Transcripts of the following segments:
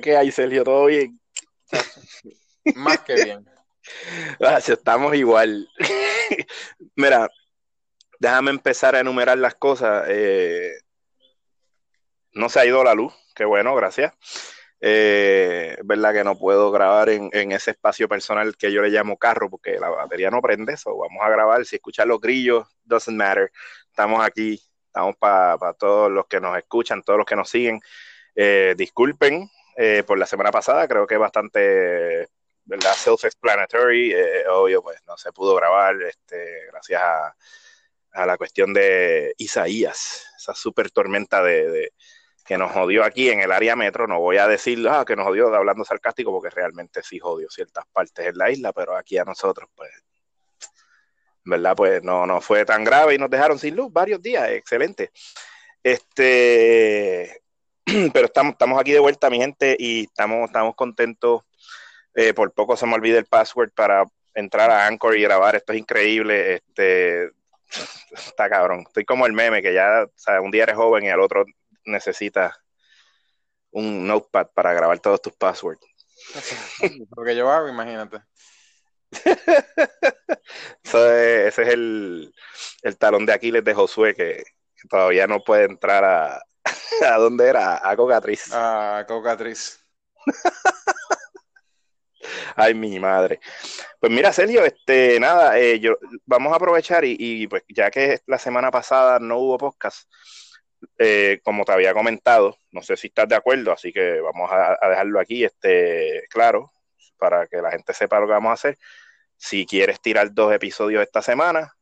¿qué hay, Sergio? ¿Todo bien? Más que bien. Gracias, estamos igual. Mira, déjame empezar a enumerar las cosas. Eh, no se ha ido la luz, qué bueno, gracias. Eh, verdad que no puedo grabar en, ese espacio personal que yo le llamo carro porque la batería no prende eso. Vamos a grabar, si escuchar los grillos, doesn't matter. Estamos aquí, estamos para todos los que nos escuchan, todos los que nos siguen. Eh, disculpen eh, por la semana pasada, creo que bastante ¿verdad? self-explanatory. Eh, obvio, pues no se pudo grabar este, gracias a, a la cuestión de Isaías, esa super tormenta de que nos jodió aquí en el área metro. No voy a decir ah, que nos jodió hablando sarcástico, porque realmente sí jodió ciertas partes en la isla, pero aquí a nosotros, pues, ¿verdad? Pues no, no fue tan grave y nos dejaron sin luz varios días. Excelente. Este, pero estamos, estamos aquí de vuelta, mi gente, y estamos, estamos contentos. Eh, por poco se me olvida el password para entrar a Anchor y grabar. Esto es increíble. Este, está cabrón. Estoy como el meme que ya, o sea, un día eres joven y al otro necesitas un notepad para grabar todos tus passwords. Lo que yo hago, imagínate. ese es el, talón de Aquiles de Josué que, todavía no puede entrar a, a dónde era, a Cocatriz. A Cocatriz. Ay, mi madre. Pues mira, Sergio, este, nada, eh, yo, vamos a aprovechar y, y, pues ya que la semana pasada no hubo podcast, eh, como te había comentado, no sé si estás de acuerdo, así que vamos a, dejarlo aquí, este, claro, para que la gente sepa lo que vamos a hacer. Si quieres tirar dos episodios esta semana,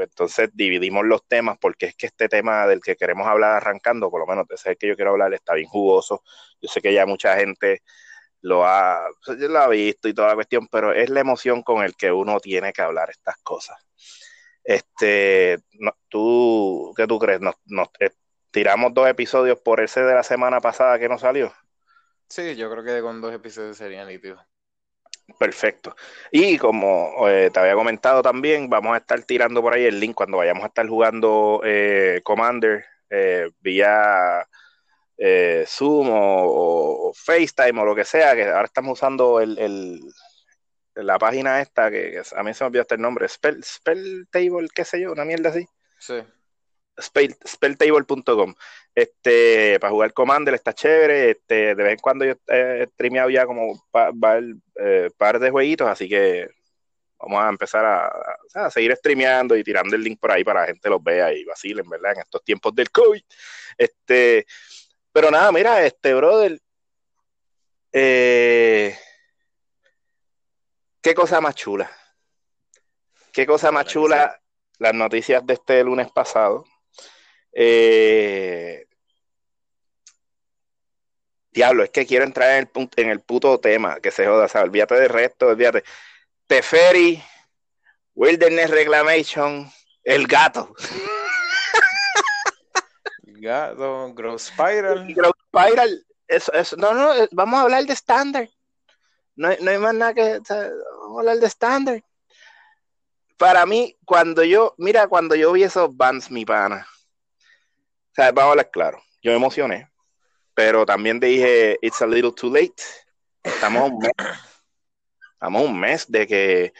entonces dividimos los temas, porque es que este tema del que queremos hablar arrancando, por lo menos ese es el que yo quiero hablar, está bien jugoso. Yo sé que ya mucha gente lo ha, lo ha visto y toda la cuestión, pero es la emoción con el que uno tiene que hablar estas cosas. Este, ¿tú qué tú crees? Nos, nos, tiramos dos episodios por ese de la semana pasada que no salió. Sí, yo creo que con dos episodios serían nítidos. Perfecto. Y como eh, te había comentado también, vamos a estar tirando por ahí el link cuando vayamos a estar jugando eh, Commander eh, vía Zoom o, FaceTime o lo que sea, que ahora estamos usando el, la página esta, que, a mí se me olvidó hasta el nombre, Spell, Spell Table, qué sé yo, una mierda así. Sí spelltable.com. Este, para jugar Commander está chévere. Este, de vez en cuando yo he streameado ya como un eh, par de jueguitos, así que vamos a empezar a, seguir streameando y tirando el link por ahí para que la gente los vea y vacilen, ¿verdad? En estos tiempos del COVID. Este, pero nada, mira, este brother. Eh, qué cosa más chula. Qué cosa más chula las noticias de este lunes pasado. Eh, diablo, es que quiero entrar en el, en el puto tema, que se joda, o sea, olvídate del resto, olvídate. Teferi, Wilderness Reclamation, el gato. gato, Growth Spiral. Growth Spiral, eso, eso, no, no, eh, vamos a hablar de estándar. No, no, hay más nada que, vamos a hablar de estándar. Para mí, cuando yo, mira, cuando yo vi esos bands, mi pana, o sea, vamos a hablar claro. Yo me emocioné, pero también dije, it's a little too late. Estamos un mes, estamos un mes de que,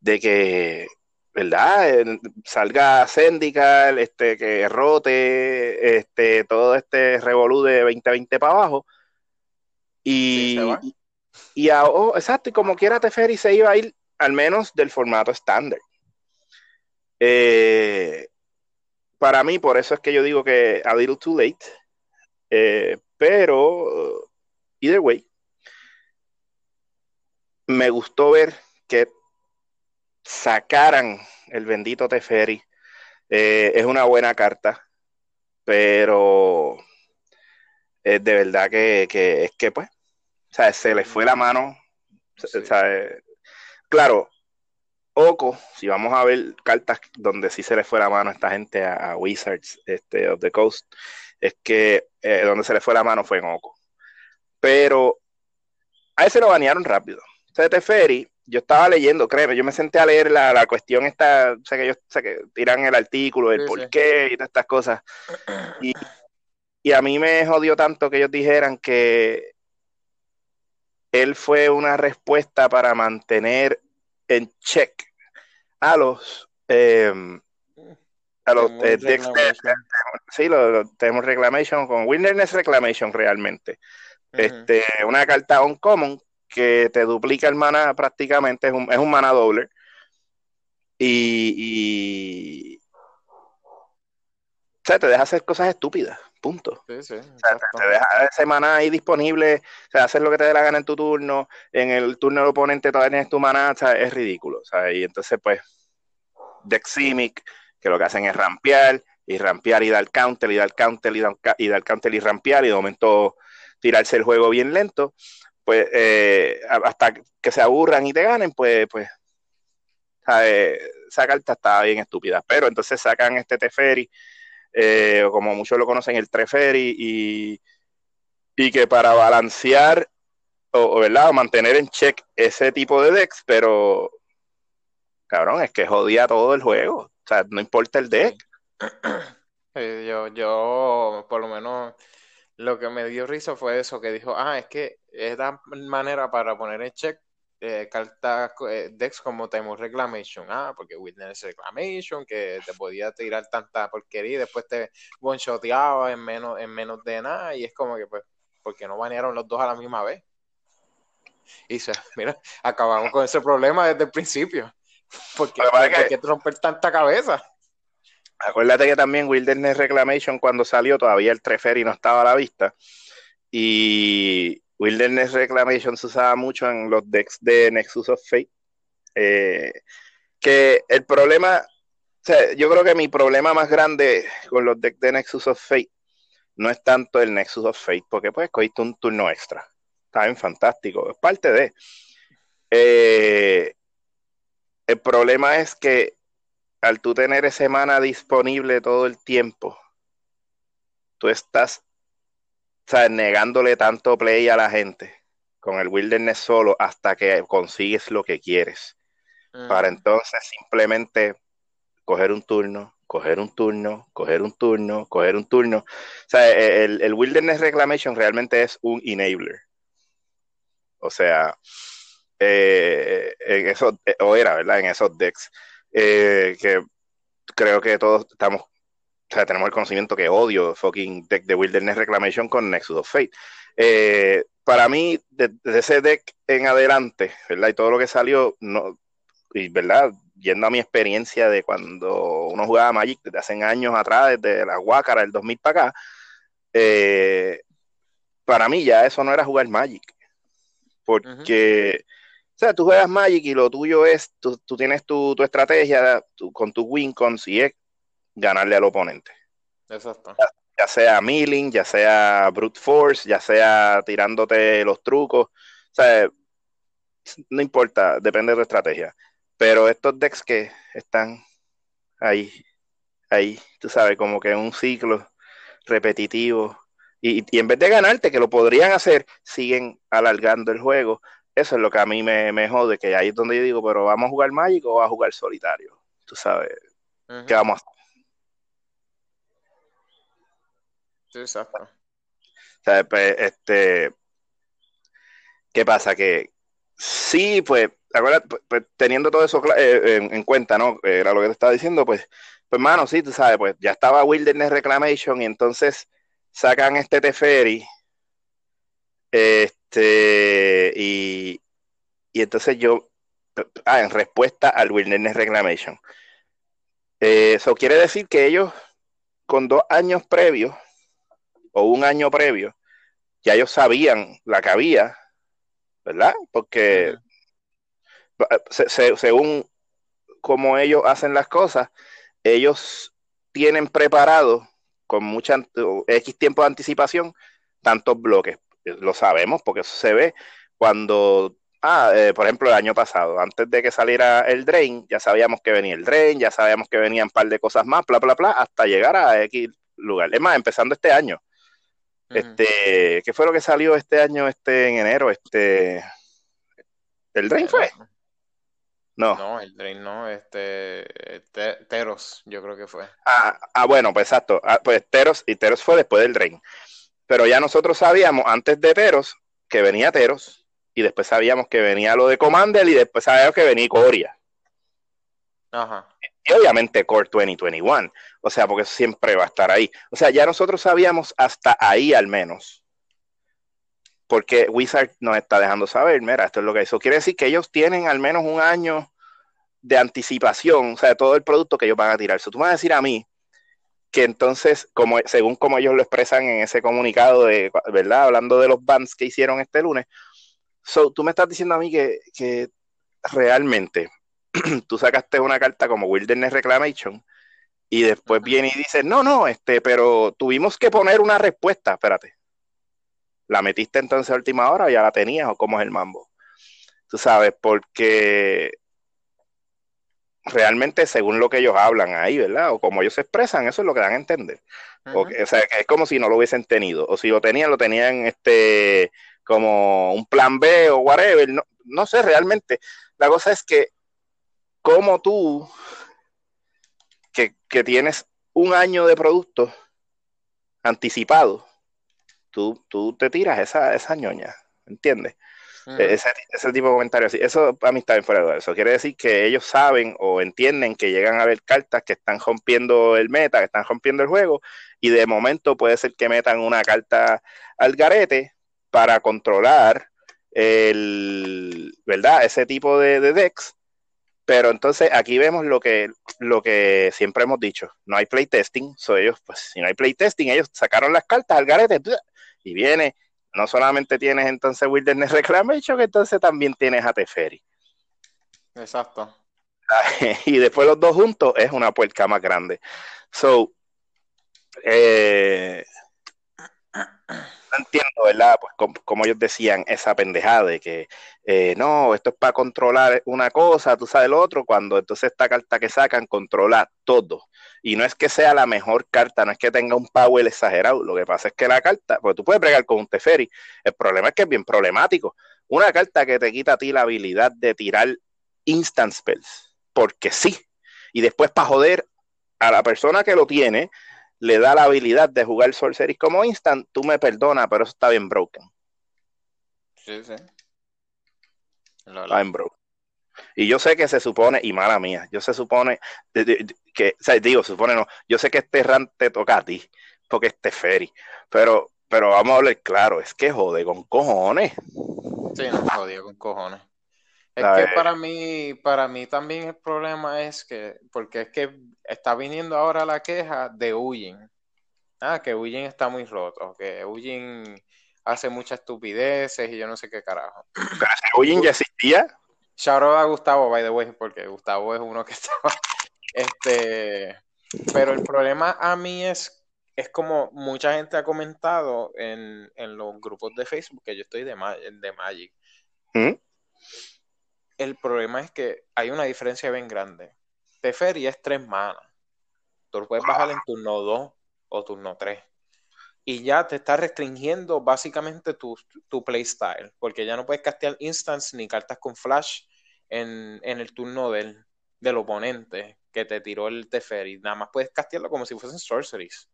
de que, ¿verdad? Salga Syndical, este, que rote, este, todo este revolú de 2020 para abajo. Y, y, oh, exacto, y como quiera Teferi se iba a ir al menos del formato estándar. Eh, para mí, por eso es que yo digo que a little too late. Eh, pero, either way, me gustó ver que sacaran el bendito Teferi. Eh, es una buena carta, pero es de verdad que, es que, pues, o sea, se le fue la mano. claro, Oco, si vamos a ver cartas donde sí se le fue la mano a esta gente, a, Wizards este, of the Coast, es que eh, donde se le fue la mano fue en Oco. Pero a ese lo banearon rápido. Teferi, yo estaba leyendo, créeme, yo me senté a leer la, la cuestión esta, o sea que ellos o que tiran el artículo, el Sí, por sí. qué y todas estas cosas. Y, y a mí me jodió tanto que ellos dijeran que él fue una respuesta para mantener en check a los eh, a los eh, decks de- reclamation. sí, lo, lo- tenemos reclamation con Wilderness Reclamation realmente. Este, una carta uncommon que te duplica el mana prácticamente, es un, es un mana doble. Y, y o sea, te deja hacer cosas estúpidas, punto. Sí, sí, O sea, te, te deja ese mana ahí disponible, o sea, hacer lo que te dé la gana en tu turno, en el turno del oponente todavía tienes tu mana, o sea, es ridículo, sea, y entonces pues Deximic, que lo que hacen es rampear, y rampear y dar counter, y dar counter, y dar, y dar counter y rampear, y de momento tirarse el juego bien lento, pues eh, hasta que se aburran y te ganen, pues, pues ¿sabes? esa carta está bien estúpida. Pero entonces sacan este Teferi, eh, como muchos lo conocen, el Treferi, y, y que para balancear o, ¿verdad? mantener en check ese tipo de decks, pero cabrón, es que jodía todo el juego. O sea, no importa el deck. Yo, yo, por lo menos, lo que me dio risa fue eso, que dijo, ah, es que es la manera para poner en check eh, cartas, eh, decks como Time Reclamation, ah, porque Witness Reclamation, que te podía tirar tanta porquería y después te one-shoteaba en menos, en menos de nada, y es como que, pues, porque no banearon los dos a la misma vez? Y se, mira, acabamos con ese problema desde el principio. ¿Por qué, Lo que romper tanta cabeza? Acuérdate que también Wilderness Reclamation cuando salió todavía el Treferi no estaba a la vista y Wilderness Reclamation se usaba mucho en los decks de Nexus of Fate. Eh, que el problema o sea, yo creo que mi problema más grande con los decks de Nexus of Fate no es tanto el Nexus of Fate porque pues cogiste un turno extra. Está bien fantástico, es parte de. Eh, el problema es que al tú tener ese mana disponible todo el tiempo, tú estás sea, negándole tanto play a la gente con el wilderness solo hasta que consigues lo que quieres. Para entonces simplemente coger un turno, coger un turno, coger un turno, coger un turno. O sea, el, el wilderness reclamation realmente es un enabler. O sea, eh, en esos, o era, ¿verdad? En esos decks. Eh, que creo que todos estamos, o sea, tenemos el conocimiento que odio fucking deck de Wilderness Reclamation con Nexus of Fate. Eh, para mí, desde de ese deck en adelante, ¿verdad? Y todo lo que salió, no, verdad, yendo a mi experiencia de cuando uno jugaba Magic desde hace años atrás, desde la Guácara del 2000 para acá, eh, para mí ya eso no era jugar Magic. Porque, o sea, tú juegas Magic y lo tuyo es, tú, tú tienes tu, tu estrategia tu, con tu win cons y ganarle al oponente. Exacto. Ya, ya, sea milling, ya sea brute force, ya sea tirándote los trucos. O sea, no importa, depende de tu estrategia. Pero estos decks que están ahí, ahí, tú sabes, como que un ciclo repetitivo. Y, y, en vez de ganarte, que lo podrían hacer, siguen alargando el juego. Eso es lo que a mí me, me jode, que ahí es donde yo digo, pero ¿vamos a jugar Magic o a jugar solitario? Tú sabes, uh -huh. ¿qué vamos a hacer? Exacto. Pues, este, ¿qué pasa? Que sí, pues, acuérdate, pues, teniendo todo eso eh, en, en, cuenta, ¿no? Era lo que te estaba diciendo, pues, pues, mano, sí, tú sabes, pues, ya estaba Wilderness Reclamation y entonces sacan este Teferi, este, y, y entonces yo, ah, en respuesta al Wilderness Reclamation. Eh, eso quiere decir que ellos, con dos años previos, o un año previo, ya ellos sabían la que había, ¿verdad? Porque uh -huh. se, se, según como ellos hacen las cosas, ellos tienen preparado con mucha X tiempo de anticipación tantos bloques. Lo sabemos porque eso se ve cuando, ah, eh, por ejemplo, el año pasado, antes de que saliera el Drain, ya sabíamos que venía el Drain, ya sabíamos que venían un par de cosas más, bla, bla, bla, hasta llegar a X lugar. Es más, empezando este año. Uh -huh. Este, ¿qué fue lo que salió este año, este, en enero? Este, el Drain fue. No. No, el Drain no, este, Teros, yo creo que fue. Ah, ah bueno, pues exacto. Ah, pues Teros, y Teros fue después del Drain. Pero ya nosotros sabíamos antes de Teros que venía Teros, y después sabíamos que venía lo de Commander, y después sabíamos que venía Coria. Ajá. Y obviamente Core 2021. O sea, porque siempre va a estar ahí. O sea, ya nosotros sabíamos hasta ahí al menos porque Wizard nos está dejando saber, mira, esto es lo que eso quiere decir que ellos tienen al menos un año de anticipación, o sea, de todo el producto que ellos van a tirar. Eso tú me vas a decir a mí que entonces, como, según como ellos lo expresan en ese comunicado de, ¿verdad? Hablando de los bands que hicieron este lunes, so, tú me estás diciendo a mí que, que realmente tú sacaste una carta como Wilderness Reclamation y después viene y dices, no, no, este, pero tuvimos que poner una respuesta, espérate, ¿La metiste entonces a última hora o ya la tenías o cómo es el mambo? Tú sabes, porque realmente según lo que ellos hablan ahí, ¿verdad? O como ellos se expresan, eso es lo que dan a entender. o, sea, es como si no lo hubiesen tenido. O si lo tenían, lo tenían este como un plan B o whatever. No, no sé realmente. La cosa es que como tú, que, que tienes un año de producto anticipado, tú, te tiras esa, esa ñoña, ¿entiendes? E-, ese, tipo de comentarios. Eso para mí está bien fuera de eso. Quiere decir que ellos saben o entienden que llegan a ver cartas que están rompiendo el meta, que están rompiendo el juego, y de momento puede ser que metan una carta al garete para controlar el, ¿verdad? Ese tipo de, de decks. Pero entonces aquí vemos lo que, lo que siempre hemos dicho. No hay playtesting. So ellos, pues, si no hay playtesting, ellos sacaron las cartas al garete y viene, no solamente tienes entonces Wilderness Reclamation, que entonces también tienes a Teferi. Exacto. y después los dos juntos es una puerca más grande. So, eh, no entiendo, ¿verdad? Pues como, ellos decían, esa pendejada de que eh, no, esto es para controlar una cosa, tú sabes lo otro, cuando entonces esta carta que sacan controla todo. Y no es que sea la mejor carta, no es que tenga un power exagerado, lo que pasa es que la carta, pues tú puedes bregar con un Teferi, el problema es que es bien problemático. Una carta que te quita a ti la habilidad de tirar instant spells, porque sí, y después para joder a la persona que lo tiene, le da la habilidad de jugar Sorcery como instant, tú me perdonas, pero eso está bien broken. Sí, sí. Está bien broken. Y yo sé que se supone, y mala mía, yo se supone que, o sea, digo, supone no, yo sé que este rant te toca a ti, porque este ferry, pero, pero vamos a hablar claro, es que jode con cojones. Sí, no, jodido con cojones. Es que para mí, para mí también el problema es que, porque es que está viniendo ahora la queja de Uyin. Ah, que Uyin está muy roto, que Uyin hace muchas estupideces y yo no sé qué carajo. Uyin ya existía? Shout a Gustavo, by the way, porque Gustavo es uno que estaba. Este. Pero el problema a mí es, es como mucha gente ha comentado en, los grupos de Facebook que yo estoy de, de Magic. ¿Mm? El problema es que hay una diferencia bien grande. Teferi es tres manas. Tú lo puedes bajar en turno 2 o turno 3 y ya te está restringiendo básicamente tu, tu playstyle, porque ya no puedes castear instants ni cartas con flash en, el turno del, del, oponente que te tiró el Teferi. Nada más puedes castearlo como si fuesen sorceries.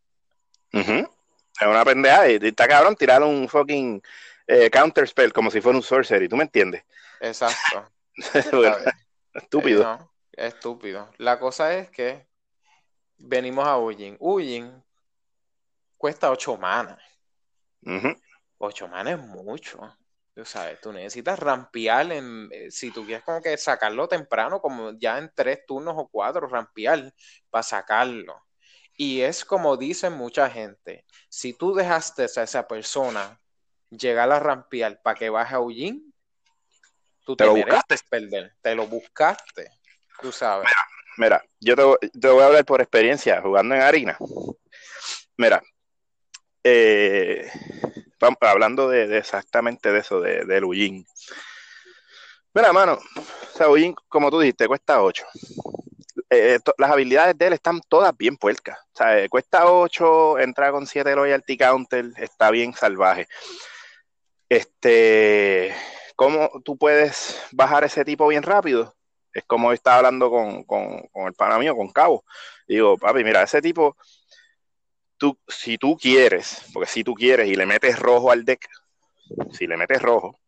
Es una pendeja. Y está cabrón tirar un fucking eh, counter spell como si fuera un sorcery. ¿Tú me entiendes? Exacto. estúpido. estúpido. La cosa es que venimos a Ujin. Ujin cuesta 8 manas. 8 manas es mucho. Tú sabes, tú necesitas rampear en, eh, si tú quieres como que sacarlo temprano, como ya en tres turnos o cuatro, rampear para sacarlo. Y es como dicen mucha gente, si tú dejaste a esa persona llegar a rampear para que baje a Ullín, tú te, lo buscaste. perder, te lo buscaste, tú sabes. Mira, yo te, te, voy a hablar por experiencia jugando en harina. Mira, eh, hablando de, exactamente de eso, de, Ullín. Mira, mano, o sea, como tú dijiste, cuesta 8. Eh, las habilidades de él están todas bien puercas. O sea, eh, cuesta 8, entra con 7 loyalty counter, está bien salvaje. Este, ¿cómo tú puedes bajar ese tipo bien rápido? Es como estaba hablando con, con, con el pana mío, con Cabo. Digo, papi, mira, ese tipo, tú, si tú quieres, porque si tú quieres y le metes rojo al deck, si le metes rojo,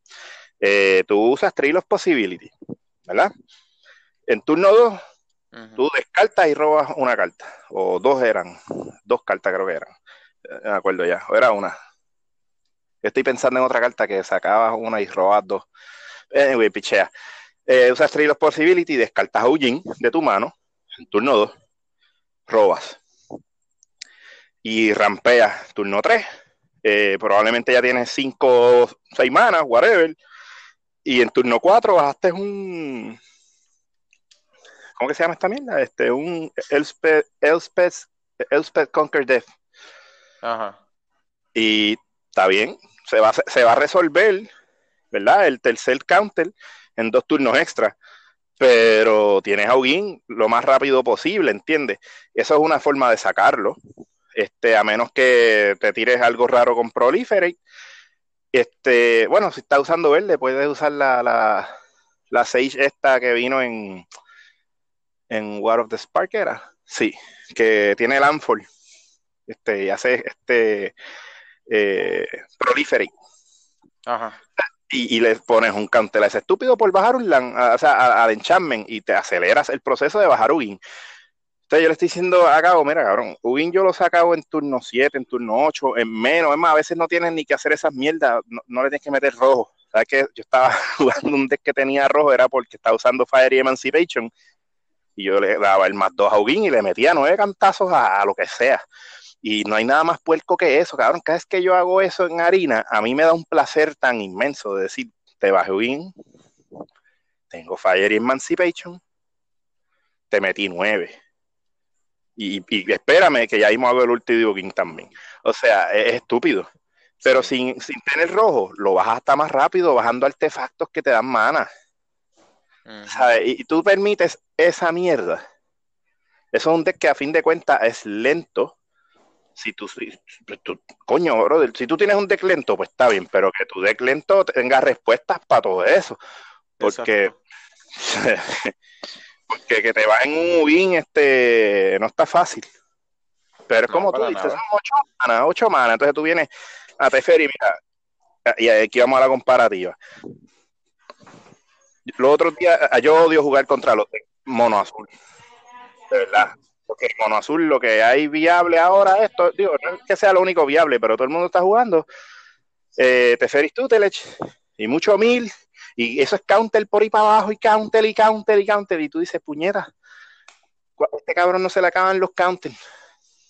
eh, tú usas Trail of Possibility, ¿verdad? En turno 2, tú descartas y robas una carta, o dos eran, dos cartas creo que eran, eh, me acuerdo ya, o era una. Estoy pensando en otra carta que sacabas una y robas dos. Anyway, pichea. Eh, usas Trail of Possibility, descartas a Ujin de tu mano, en turno 2, robas. Y rampeas turno 3. Eh, probablemente ya tienes 5 o 6 manas, whatever. Y en turno 4 bajaste un. ¿Cómo que se llama esta mierda? Este, un Elspeth, Elspeth, Elspeth Conquer Death. Ajá. Y está bien, se va, se va a resolver, ¿verdad? El tercer counter en dos turnos extra. Pero tienes a Ugin lo más rápido posible, ¿entiendes? Eso es una forma de sacarlo. Este, a menos que te tires algo raro con Proliferate. Este, bueno, si está usando verde, puedes usar la, la, la Sage esta que vino en, en War of the Spark, ¿era? Sí, que tiene Landfall. Este, y hace este eh, Proliferate. Ajá y, le pones un counter a ese estúpido por bajar un land, o sea, al enchantment y te aceleras el proceso de bajar Ugin. Entonces yo le estoy diciendo a Cabo, mira cabrón, Ugin yo lo sacado en turno 7, en turno 8, en menos, es más, a veces no tienes ni que hacer esas mierdas, no, le tienes que meter rojo. ¿Sabes que Yo estaba jugando un deck que tenía rojo, era porque estaba usando Fire y Emancipation, y yo le daba el más 2 a Ugin y le metía nueve cantazos a lo que sea. Y no hay nada más puerco que eso, cabrón. Cada vez que yo hago eso en harina, a mí me da un placer tan inmenso de decir, te bajé bien, tengo Fire y Emancipation, te metí nueve. Y, espérame que ya hemos hago el último King también. O sea, es, estúpido. Pero sin, tener rojo, lo bajas hasta más rápido, bajando artefactos que te dan mana. Y, y, tú permites esa mierda. Eso es un deck que a fin de cuentas es lento, si tú, coño, brother, si tú tienes un deck lento, pues está bien, pero que tu deck lento tenga respuestas para todo eso. Porque, porque que te va en un win, este, no está fácil. Pero es como tú dices, son ocho manas, ocho manas. Entonces tú vienes a Teferi, mira, y aquí vamos a la comparativa. Los otros días, yo odio jugar contra los mono azul. De verdad porque mono azul lo que hay viable ahora, esto, digo, no es que sea lo único viable, pero todo el mundo está jugando. Eh, Teferis Tutelech y mucho mil, y eso es counter por ahí para abajo, y counter, y counter, y counter, y tú dices, puñeta, este cabrón no se le acaban los counter.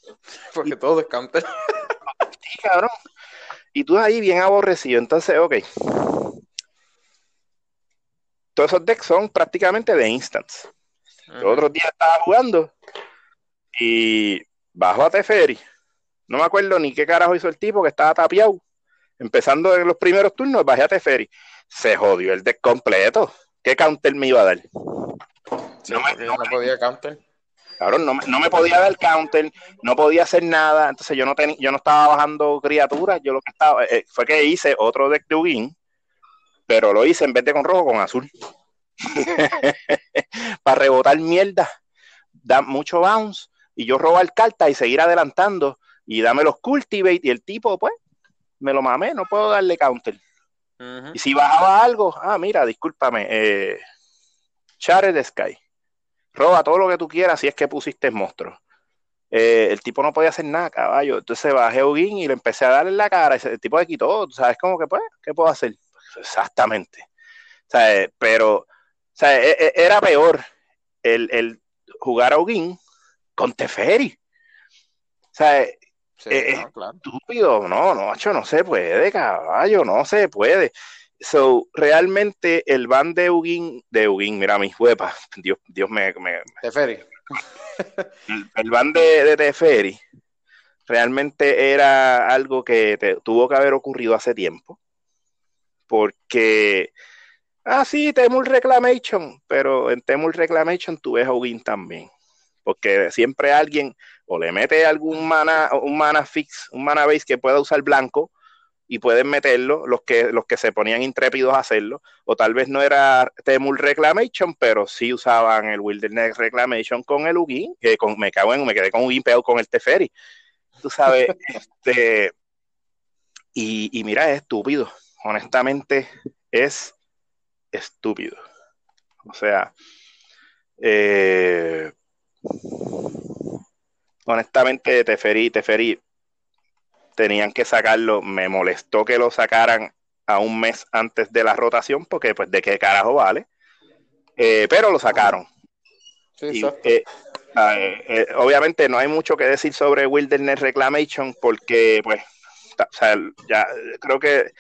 Porque todo es counter. sí, cabrón. Y tú ahí bien aborrecido, entonces, ok. Todos esos decks son prácticamente de instance. El otro día estaba jugando y bajo a Teferi. No me acuerdo ni qué carajo hizo el tipo que estaba tapiado. Empezando en los primeros turnos, bajé a Teferi. Se jodió el deck completo. ¿Qué counter me iba a dar? no, me, podía counter. Claro, no, me podía dar counter, no podía hacer nada. Entonces yo no tenía, yo no estaba bajando criaturas. Yo lo que estaba eh, fue que hice otro deck de Ugin, pero lo hice en vez de con rojo, con azul. Para rebotar mierda. Da mucho bounce y yo robar carta y seguir adelantando y dame los cultivate y el tipo, pues, me lo mamé, no puedo darle counter. Y si bajaba algo, ah, mira, discúlpame, eh, de Sky, roba todo lo que tú quieras si es que pusiste monstruo. Eh, el tipo no podía hacer nada, caballo. Entonces bajé a y le empecé a darle la cara. El tipo de quitó, ¿sabes cómo que pues? ¿Qué puedo hacer? Exactamente. O pero, o sea, e, e, era peor el, el jugar a Ugin con Teferi. O sea, eh, es estúpido, no, no, macho, no se puede, caballo, no se puede. So, realmente el ban de Ugin, de Ugin, mira mis huepas, Dios, Dios me, me Teferi. El, el ban de, de Teferi realmente era algo que tuvo que haber ocurrido hace tiempo. Porque, ah, sí, Temul Reclamation, pero en Temul Reclamation tú ves a Ugin también porque siempre alguien o le mete algún mana, un mana fix, un mana base que pueda usar blanco, y pueden meterlo, los que, los que se ponían intrépidos a hacerlo, o tal vez no era Temul Reclamation, pero sí usaban el Wilderness Reclamation con el Ugin, que con, me cago en, me quedé con Ugin pegado con el Teferi. Tú sabes, este, y, y mira, es estúpido, honestamente es estúpido. O sea, eh, honestamente, Teferi, Teferi, tenían que sacarlo. Me molestó que lo sacaran a un mes antes de la rotación, porque pues de qué carajo vale. Eh, pero lo sacaron. Eh, ah, eh, obviamente no hay mucho que decir sobre Wilderness Reclamation, porque pues, o sea, ya creo que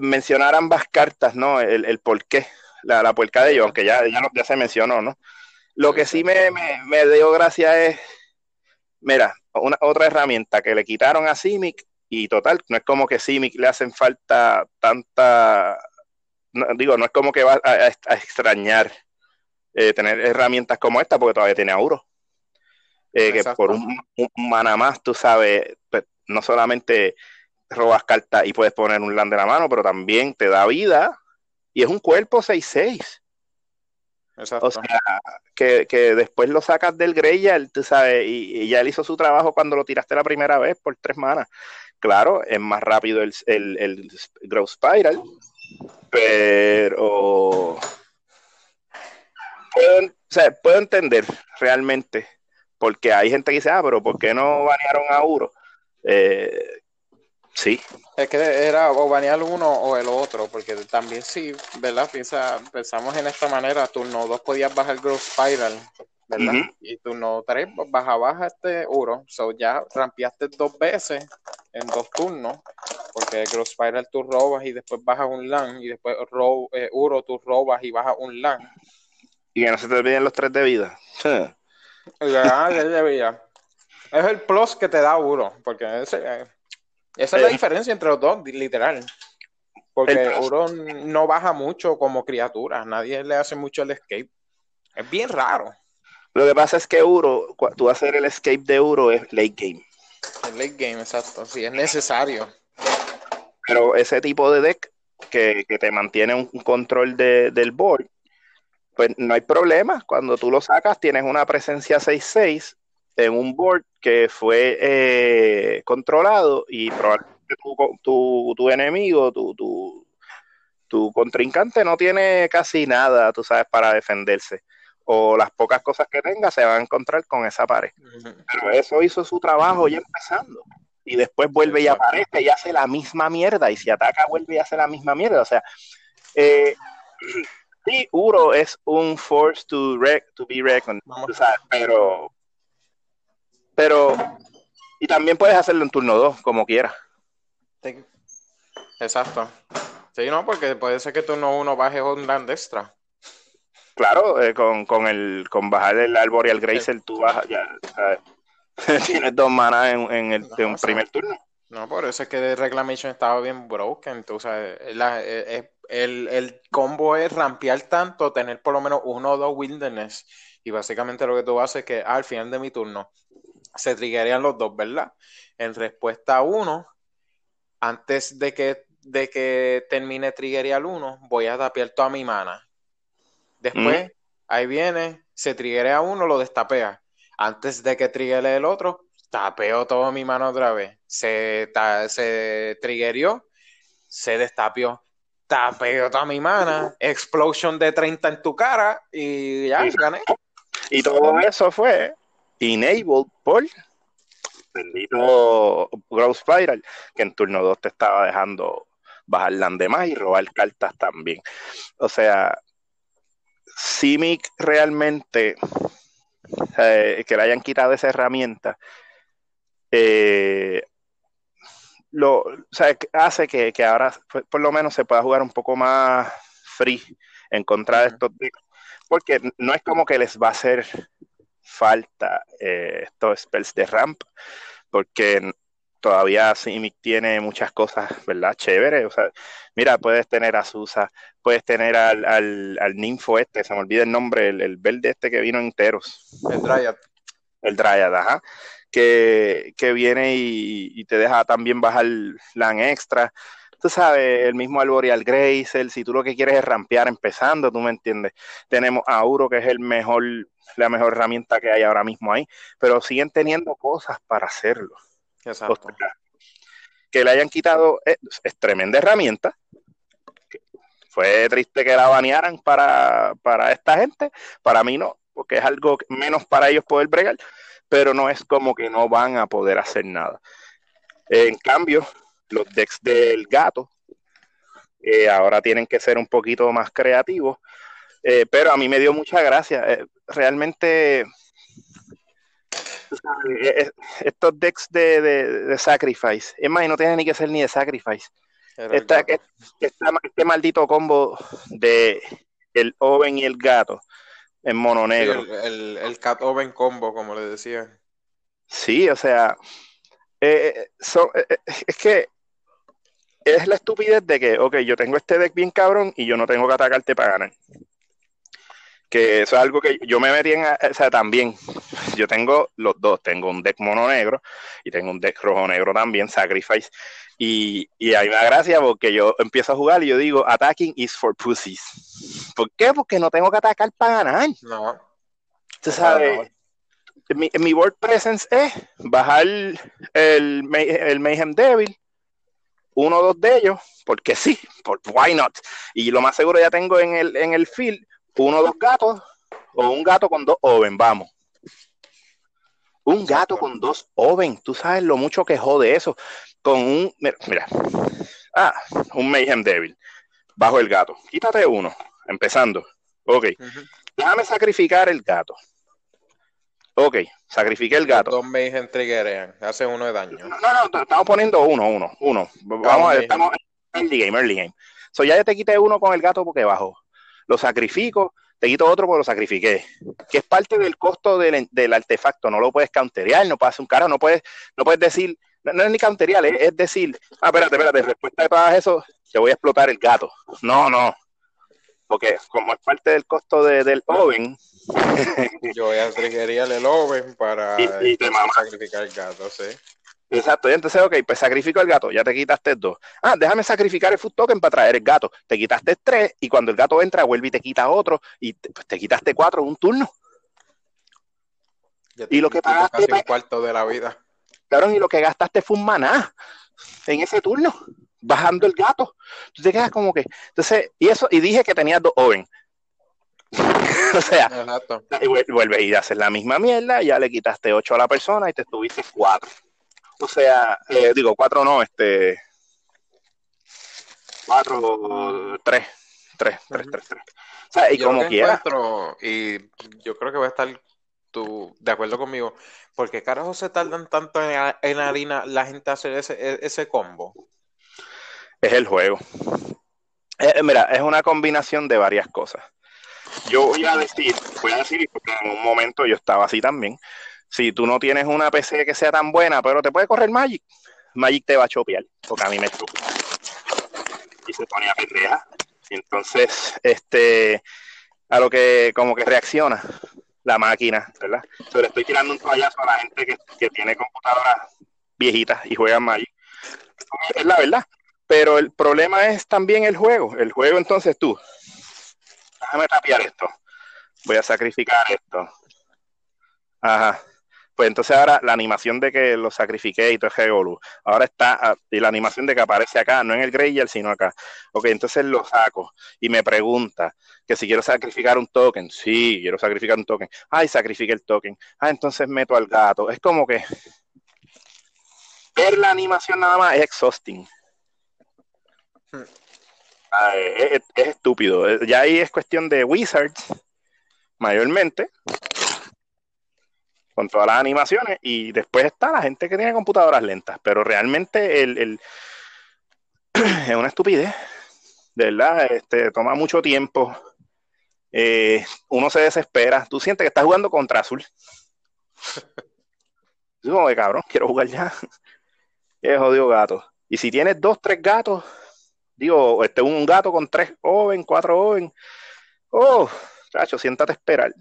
mencionar ambas cartas, ¿no? El, el por qué, la, la puerca de ellos, aunque ya, ya, ya se mencionó, ¿no? Lo que sí me, me, me dio gracia es, mira, una, otra herramienta que le quitaron a Simic y total, no es como que Simic le hacen falta tanta, digo, no es como que va a, extrañar eh, tener herramientas como esta porque todavía tiene Auro. Eh, que por un, un, mana más, tú sabes, pues, no solamente robas cartas y puedes poner un land de la mano, pero también te da vida y es un cuerpo 6-6. O sea, que, después lo sacas del Greyal, tú sabes, y, ya él hizo su trabajo cuando lo tiraste la primera vez por tres manas. Claro, es más rápido el, el, Growth Spiral, pero puedo, puedo entender realmente, porque hay gente que dice, ah, pero ¿por qué no banearon a Uro? Eh, Sí. Es que era o banear uno o el otro, porque también sí, ¿verdad? Piensa, pensamos en esta manera, turno 2 podías bajar Growth Spiral, ¿verdad? Y turno 3 baja baja este Uro, so ya rampeaste dos veces en dos turnos, porque Growth Spiral tú robas y después bajas un LAN, y después eh, Uro tú robas y bajas un LAN. Y que no se te olviden los tres de vida. ya, de vida. Es el plus que te da Uro, porque ese eh, esa es la diferencia entre los dos, literal. Porque Uro no baja mucho como criatura, nadie le hace mucho el escape. Es bien raro. Lo que pasa es que Uro, tú hacer el escape de Uro es late game. Es late game, exacto, sí, es necesario. Pero ese tipo de deck que, te mantiene un control del board, pues no hay problema. Cuando tú lo sacas, tienes una presencia 6-6 en un board que fue eh, controlado y probablemente tu, tu, enemigo, tu, tu, tu, contrincante no tiene casi nada, tú sabes, para defenderse. O las pocas cosas que tenga se van a encontrar con esa pared. Pero eso hizo su trabajo ya empezando. Y después vuelve y aparece y hace la misma mierda. Y si ataca, vuelve y hace la misma mierda. O sea, eh, sí, Uro es un force to, to be reckoned, sabes, pero pero, y también puedes hacerlo en turno 2, como quieras. Exacto. Sí, no, porque puede ser que turno 1 bajes un land extra. Claro, eh, con, con, el, con bajar el Arboreal Gracer, tú bajas, ya, tienes dos manas en, en, el, un primer turno. No, por eso es que el Reclamation estaba bien broken. Tú, sabes, el, el, combo es rampear tanto, tener por lo menos uno o dos wilderness. Y básicamente lo que tú haces es que al final de mi turno se triggerían los dos, ¿verdad? En respuesta a uno, antes de que, de que termine triggería 1, voy a tapear toda mi mana. Después, mm. ahí viene, se triggerea uno, lo destapea. Antes de que triggere el otro, tapeo toda mi mano otra vez. Se, se triggerió, se destapió. Tapeo toda mi mana, explosion de 30 en tu cara y ya, gané. Y todo eso fue enabled por bendito Growth Spiral, que en turno 2 te estaba dejando bajar las demás y robar cartas también. O sea, Simic realmente eh, que le hayan quitado esa herramienta eh, lo, o sea, hace que, ahora por, lo menos se pueda jugar un poco más free en contra de estos decks, porque no es como que les va a hacer falta eh, estos spells de ramp, porque todavía Simic tiene muchas cosas, ¿verdad? Chévere. O sea, mira, puedes tener a Susa, puedes tener al, al, al ninfo este, se me olvida el nombre, el, verde este que vino enteros. El Dryad. El Dryad, ajá. que, viene y, te deja también bajar LAN extra. Tú sabes, el mismo Arboreal Grace, si tú lo que quieres es rampear empezando, tú me entiendes. Tenemos a Auro, que es el mejor, la mejor herramienta que hay ahora mismo ahí, pero siguen teniendo cosas para hacerlo. Exacto. que le hayan quitado, es, es tremenda herramienta, fue triste que la banearan para, para esta gente, para mí no, porque es algo menos para ellos poder bregar, pero no es como que no van a poder hacer nada. En cambio, los decks del gato eh, ahora tienen que ser un poquito más creativos, eh, pero a mí me dio mucha gracia. Eh, realmente, estos decks de, de, Sacrifice, es más, no tienen ni que ser ni de Sacrifice. este maldito combo de el Oven y el gato en mono negro. el, el, Cat Oven Combo, como le decía. Sí, o sea, es que es la estupidez de que, ok, yo tengo este deck bien cabrón y yo no tengo que atacarte para ganar. Que eso es algo que yo me metí en, o sea, también, yo tengo los dos, tengo un deck mono negro y tengo un deck rojo negro también, Sacrifice, y, y a mí me da gracia porque yo empiezo a jugar y yo digo, attacking is for pussies. ¿Por qué? Porque no tengo que atacar para ganar. No. Tú sabes, mi, mi word presence es bajar el, el Mayhem Devil, uno o dos de ellos, porque sí, por why not. Y lo más seguro ya tengo en el, en el field uno o dos gatos, o un gato con dos oven, vamos. Un gato con dos oven, tú sabes lo mucho que jode eso. Con un, mira, ah, un Mayhem Devil, bajo el gato. Quítate uno, empezando. Ok, déjame sacrificar el gato. Ok, sacrifiqué el gato. Dos Mayhem triggerean, hace uno de daño. No, no, estamos poniendo uno, uno, uno. Vamos a ver, estamos en early game, early game. So ya te quité uno con el gato porque bajó. Lo sacrifico, te quito otro porque lo sacrifiqué. Que es parte del costo del, artefacto. No lo puedes counterear, no puedes hacer un cara, no puedes, no puedes decir, no, es ni counterear, es, decir, ah, espérate, espérate, respuesta de todas eso, te voy a explotar el gato. No, no. Porque como es parte del costo del Oven. Yo voy a triggerear el Oven para y, sacrificar el gato, sí. Exacto, y entonces, ok, pues sacrifico el gato, ya te quitaste dos. Ah, déjame sacrificar el food token para traer el gato. Te quitaste tres y cuando el gato entra, vuelve y te quita otro y te, pues, te quitaste cuatro en un turno. y lo que pagaste. Casi un cuarto de la vida. Claro, y lo que gastaste fue un maná en ese turno, bajando el gato. Tú te quedas como que. Entonces, y eso, y dije que tenía dos Oven. o sea, y vuelve y haces la misma mierda, ya le quitaste ocho a la persona y te estuviste cuatro. O sea, eh, digo, cuatro no, este. Cuatro, tres. Tres, tres, tres, tres. O sea, y como quiera. Y yo creo que va a estar tú de acuerdo conmigo. porque carajo se tardan tanto en, en harina la gente hacer ese, e, ese combo? Es el juego. Eh, mira, es una combinación de varias cosas. Yo voy a decir, voy a decir, porque en un momento yo estaba así también si tú no tienes una PC que sea tan buena, pero te puede correr Magic, Magic te va a chopear, porque a mí me chupa. Y se pone a perrear. Y entonces, este, a lo que como que reacciona la máquina, ¿verdad? Pero estoy tirando un payaso a la gente que, tiene computadoras viejitas y juega Magic. Es la verdad. Pero el problema es también el juego. El juego, entonces tú, déjame tapiar esto. Voy a sacrificar esto. Ajá pues entonces ahora la animación de que lo sacrifiqué y todo es ahora está, ah, y la animación de que aparece acá, no en el Granger, sino acá. Ok, entonces lo saco y me pregunta que si quiero sacrificar un token. Sí, quiero sacrificar un token. Ay, sacrifique el token. Ah, entonces meto al gato. Es como que ver la animación nada más es exhausting. Hmm. Ah, es, es, estúpido. Ya ahí es cuestión de Wizards, mayormente, con todas las animaciones y después está la gente que tiene computadoras lentas, pero realmente el, es una estupidez, de verdad, este, toma mucho tiempo, eh, uno se desespera, tú sientes que estás jugando contra azul. Yo, cabrón, quiero jugar ya. Es jodido gato. Y si tienes dos, tres gatos, digo, este, un gato con tres oven, cuatro oven, oh, chacho, siéntate esperar.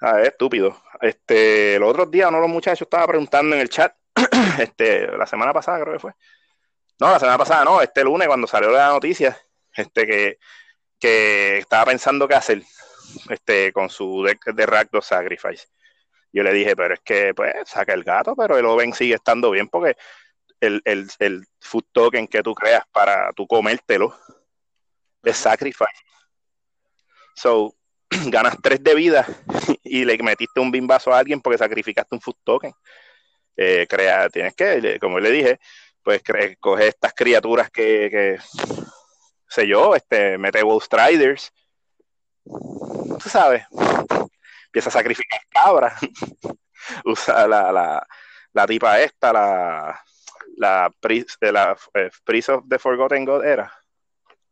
A ver, estúpido. Este, los otros días uno de los muchachos estaba preguntando en el chat, este, la semana pasada creo que fue. No, la semana pasada no, este lunes cuando salió la noticia, este que, que estaba pensando qué hacer este, con su deck de Rakdos Sacrifice. Yo le dije, pero es que, pues, saca el gato, pero el Oven sigue estando bien porque el, el, el food token que tú creas para tú comértelo es Sacrifice. So, ganas tres de vida y le metiste un bimbazo a alguien porque sacrificaste un food token. Eh, crea, tienes que, como le dije, pues coge estas criaturas que, que sé yo, este, mete Wolf Striders, tú sabes, empieza a sacrificar cabras, usa la, la, la, tipa esta, la, la, de la eh, Priest of the Forgotten God era,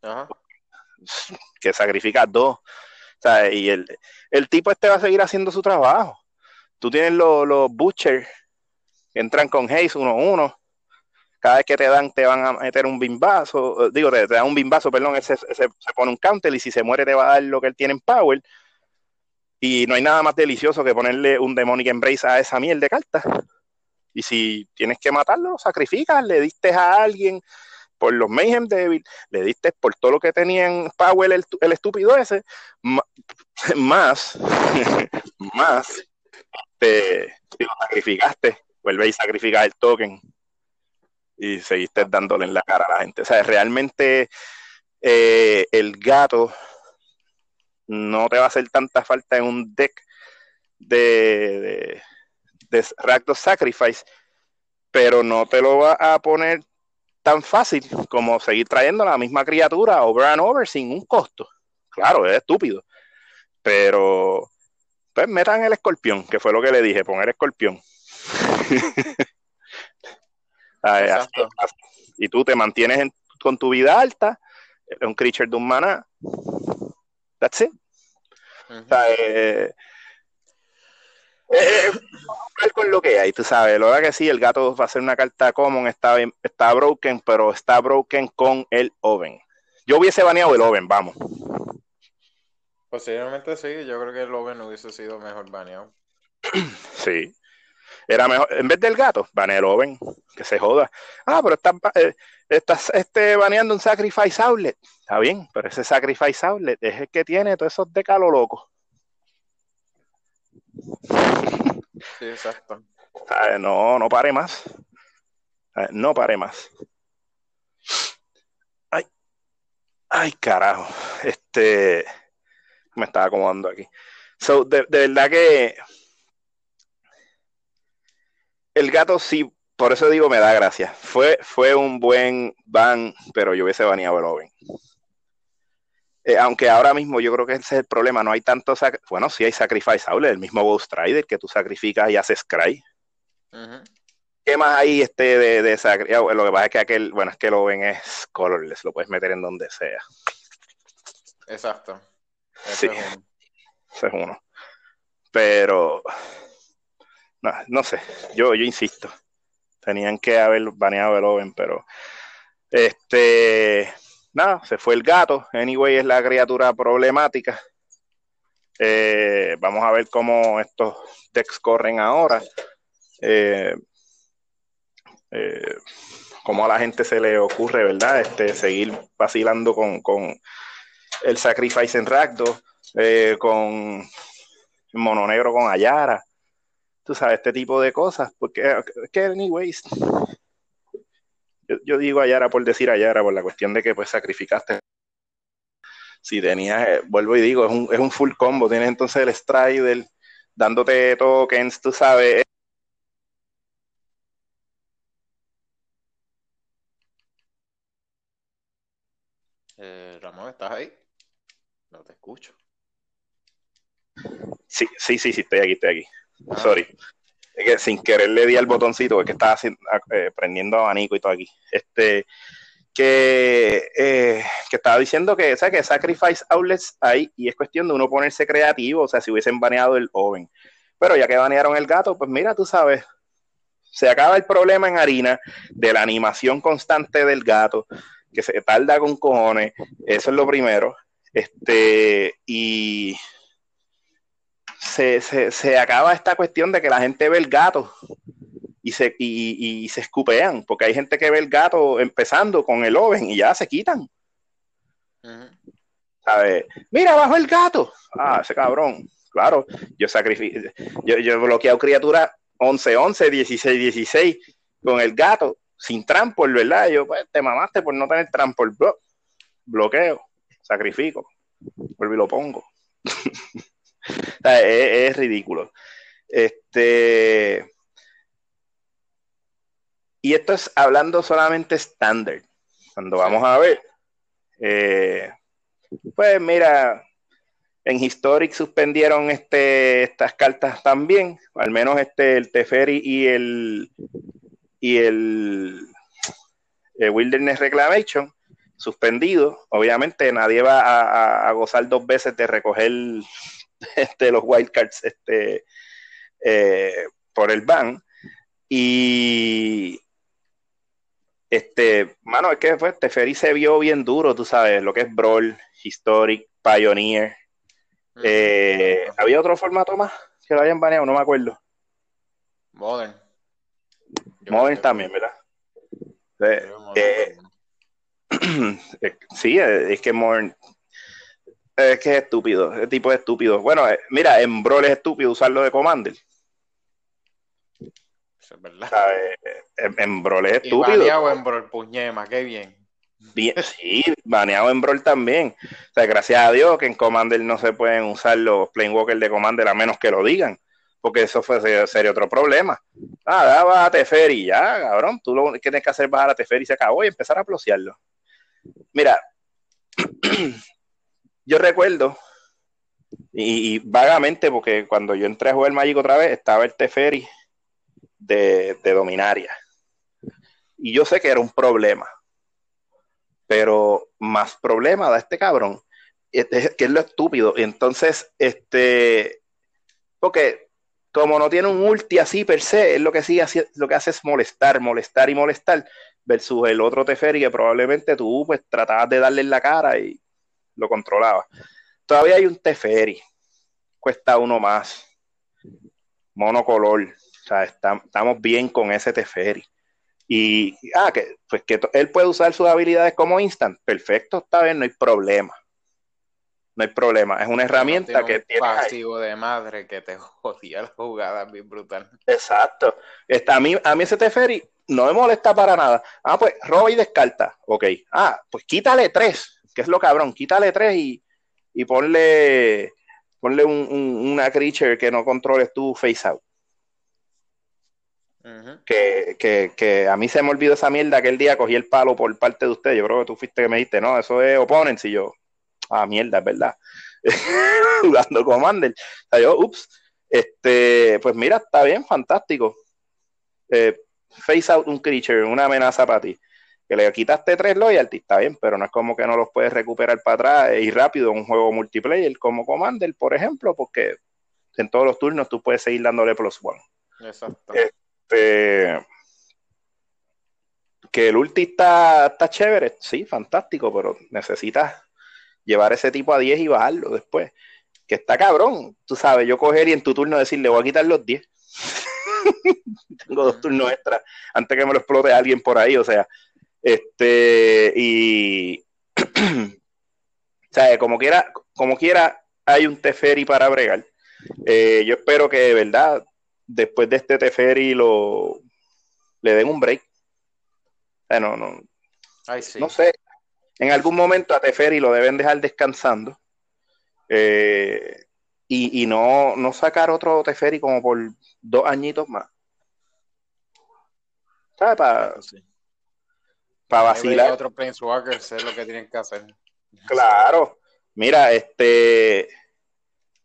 que sacrifica dos, y el, el, tipo este va a seguir haciendo su trabajo. Tú tienes los, los Butcher que entran con Haze 1-1 cada vez que te dan, te van a meter un bimbazo, eh, digo, te, dan un bimbazo, perdón, ese, se pone un counter y si se muere te va a dar lo que él tiene en power. Y no hay nada más delicioso que ponerle un Demonic Embrace a esa miel de cartas. Y si tienes que matarlo, sacrificas, le diste a alguien por los Mayhem Devil, le diste por todo lo que tenía en Power el, el estúpido ese, más, más, te sacrificaste, vuelve y sacrificas el token y seguiste dándole en la cara a la gente. O sea, realmente eh, el gato no te va a hacer tanta falta en un deck de, de, de Sacrifice, pero no te lo va a poner tan fácil como seguir trayendo la misma criatura over and over sin un costo. Claro, es estúpido. Pero pues metan el escorpión, que fue lo que le dije, poner escorpión. y tú te mantienes con tu vida alta, un creature de un mana. That's it. Eh, eh, con lo que hay, tú sabes. Lo que sí, el gato va a ser una carta common, está, está broken, pero está broken con el Oven. Yo hubiese baneado el Oven, vamos. Posiblemente sí, yo creo que el Oven hubiese sido mejor baneado. Sí. Era mejor, en vez del gato, banea el Oven, que se joda. Ah, pero estás, eh, estás este, baneando un Sacrifice Outlet. Está bien, pero ese Sacrifice Outlet es el que tiene todos esos decalos locos. Sí, exacto. No, no pare más. No pare más. Ay, ay, carajo. Este me estaba acomodando aquí. So, de verdad que el gato sí, por eso digo, me da gracia. Fue, fue un buen ban, pero yo hubiese baneado el Oven. Eh, aunque ahora mismo yo creo que ese es el problema, no hay tanto, bueno, sí hay Sacrifice el mismo Ghost Rider que tú sacrificas y haces Cry. ¿Qué más hay este de, de sacrificio? Lo que pasa es que aquel, bueno, es que el Oven es colorless, lo puedes meter en donde sea. Exacto. sí, ese es uno. Pero no, no sé, yo, yo insisto. Tenían que haber baneado el Oven, pero este se fue el gato. Anyway, es la criatura problemática. Eh, vamos a ver cómo estos decks corren ahora. Eh, eh, cómo a la gente se le ocurre, ¿verdad? Este, seguir vacilando con, con el Sacrifice en Ragdo, con Mono Negro con Ayara tú sabes, este tipo de cosas, porque es que, anyways, yo, yo digo Ayara por decir Ayara, por la cuestión de que pues sacrificaste. Si tenías, eh, vuelvo y digo, es un, es un full combo, tienes entonces el Strider dándote tokens, tú sabes. Eh, Ramón, ¿estás ahí? No te escucho. Sí, sí, sí, sí, estoy aquí, estoy aquí. Sorry. Que sin querer le di al botoncito, es que estaba eh, prendiendo abanico y todo aquí. Este, que, eh, que estaba diciendo que, o que Sacrifice Outlets hay y es cuestión de uno ponerse creativo, o sea, si hubiesen baneado el Oven. Pero ya que banearon el gato, pues mira, tú sabes, se acaba el problema en harina de la animación constante del gato, que se tarda con cojones, eso es lo primero. Este, y se, se, se, acaba esta cuestión de que la gente ve el gato y se, y, y, se escupean, porque hay gente que ve el gato empezando con el oven y ya se quitan. ¿Sabes? Mira, bajo el gato. Ah, ese cabrón. Claro, yo sacrifico, yo, yo he bloqueado criaturas 11, 11, 16, 16 con el gato, sin trampol, ¿verdad? Yo, pues, te mamaste por no tener trampol, bloqueo, sacrifico, vuelvo y lo pongo. es, ridículo. Este. Y esto es hablando solamente estándar. Cuando vamos a ver, eh, pues mira, en Historic suspendieron este, estas cartas también, al menos este, el Teferi y el y el, Wilderness Reclamation suspendido. Obviamente nadie va a, gozar dos veces de recoger este, los wildcards este, eh, por el ban. Y este, mano, es que pues, Teferi se vio bien duro, tú sabes, lo que es Brawl, Historic, Pioneer. Eh, ¿Había otro formato más que lo hayan baneado? No me acuerdo. Modern. Modern también, ¿verdad? Eh, eh, sí, es que Modern es que es estúpido, ese tipo es estúpido. Bueno, mira, en Brawl es estúpido usarlo de Commander. Eso es verdad. En, en Brawl es estúpido. Y baneado en Brawl, puñema, qué bien. Bien, sí, baneado en Brawl también. O sea, gracias a Dios que en Commander no se pueden usar los Planewalkers de Commander a menos que lo digan. Porque eso fue, sería otro problema. Ah, bájate Teferi, ya, cabrón. Tú lo que tienes que hacer es bajar a Teferi y se acabó y empezar a plosearlo. Mira, yo recuerdo, y, vagamente, porque cuando yo entré a jugar Magic otra vez, estaba el Teferi de, de Dominaria. Y yo sé que era un problema pero más problema da este cabrón, este, que es lo estúpido. Entonces, este, porque como no tiene un ulti así per se, es lo que sí lo que hace es molestar, molestar y molestar, versus el otro Teferi que probablemente tú pues tratabas de darle en la cara y lo controlabas. Todavía hay un Teferi, cuesta uno más, monocolor, o sea, estamos bien con ese Teferi. Y, ah, que, pues que él puede usar sus habilidades como instant. Perfecto, está bien, no hay problema. No hay problema. Es una herramienta que tiene. pasivo de madre que te jodía la jugada bien brutal. Exacto. Está, a, mí, a mí ese Teferi no me molesta para nada. Ah, pues roba y descarta. Ok. Ah, pues quítale tres, que es lo cabrón. Quítale tres y, y ponle, ponle un, una creature que no controles tu face out que, que, a mí se me olvidó esa mierda aquel día cogí el palo por parte de usted. Yo creo que tú fuiste que me dijiste, no, eso es opponents. Y yo, ah, mierda, es verdad. Jugando Commander. O sea, yo, ups. Este, pues mira, está bien, fantástico. Eh, face out un creature, una amenaza para ti. Que le quitaste tres loyalty, está bien, pero no es como que no los puedes recuperar para atrás y rápido en un juego multiplayer como Commander, por ejemplo, porque en todos los turnos tú puedes seguir dándole plus one. Exacto. Este, que el ulti está, chévere, sí, fantástico, pero necesitas llevar ese tipo a 10 y bajarlo después. Que está cabrón, tú sabes, yo coger y en tu turno decirle voy a quitar los 10. Tengo dos turnos extra antes que me lo explote alguien por ahí, o sea, este, y, sea, como quiera, como quiera, hay un Teferi para bregar. Eh, yo espero que de verdad después de este Teferi lo le den un break. no, no. No sé. En algún momento a Teferi lo deben dejar descansando. Eh, y, no, no sacar otro Teferi como por dos añitos más. ¿Sabes? Para para vacilar. Otro Walker es lo que tienen que hacer. Claro. Mira, este.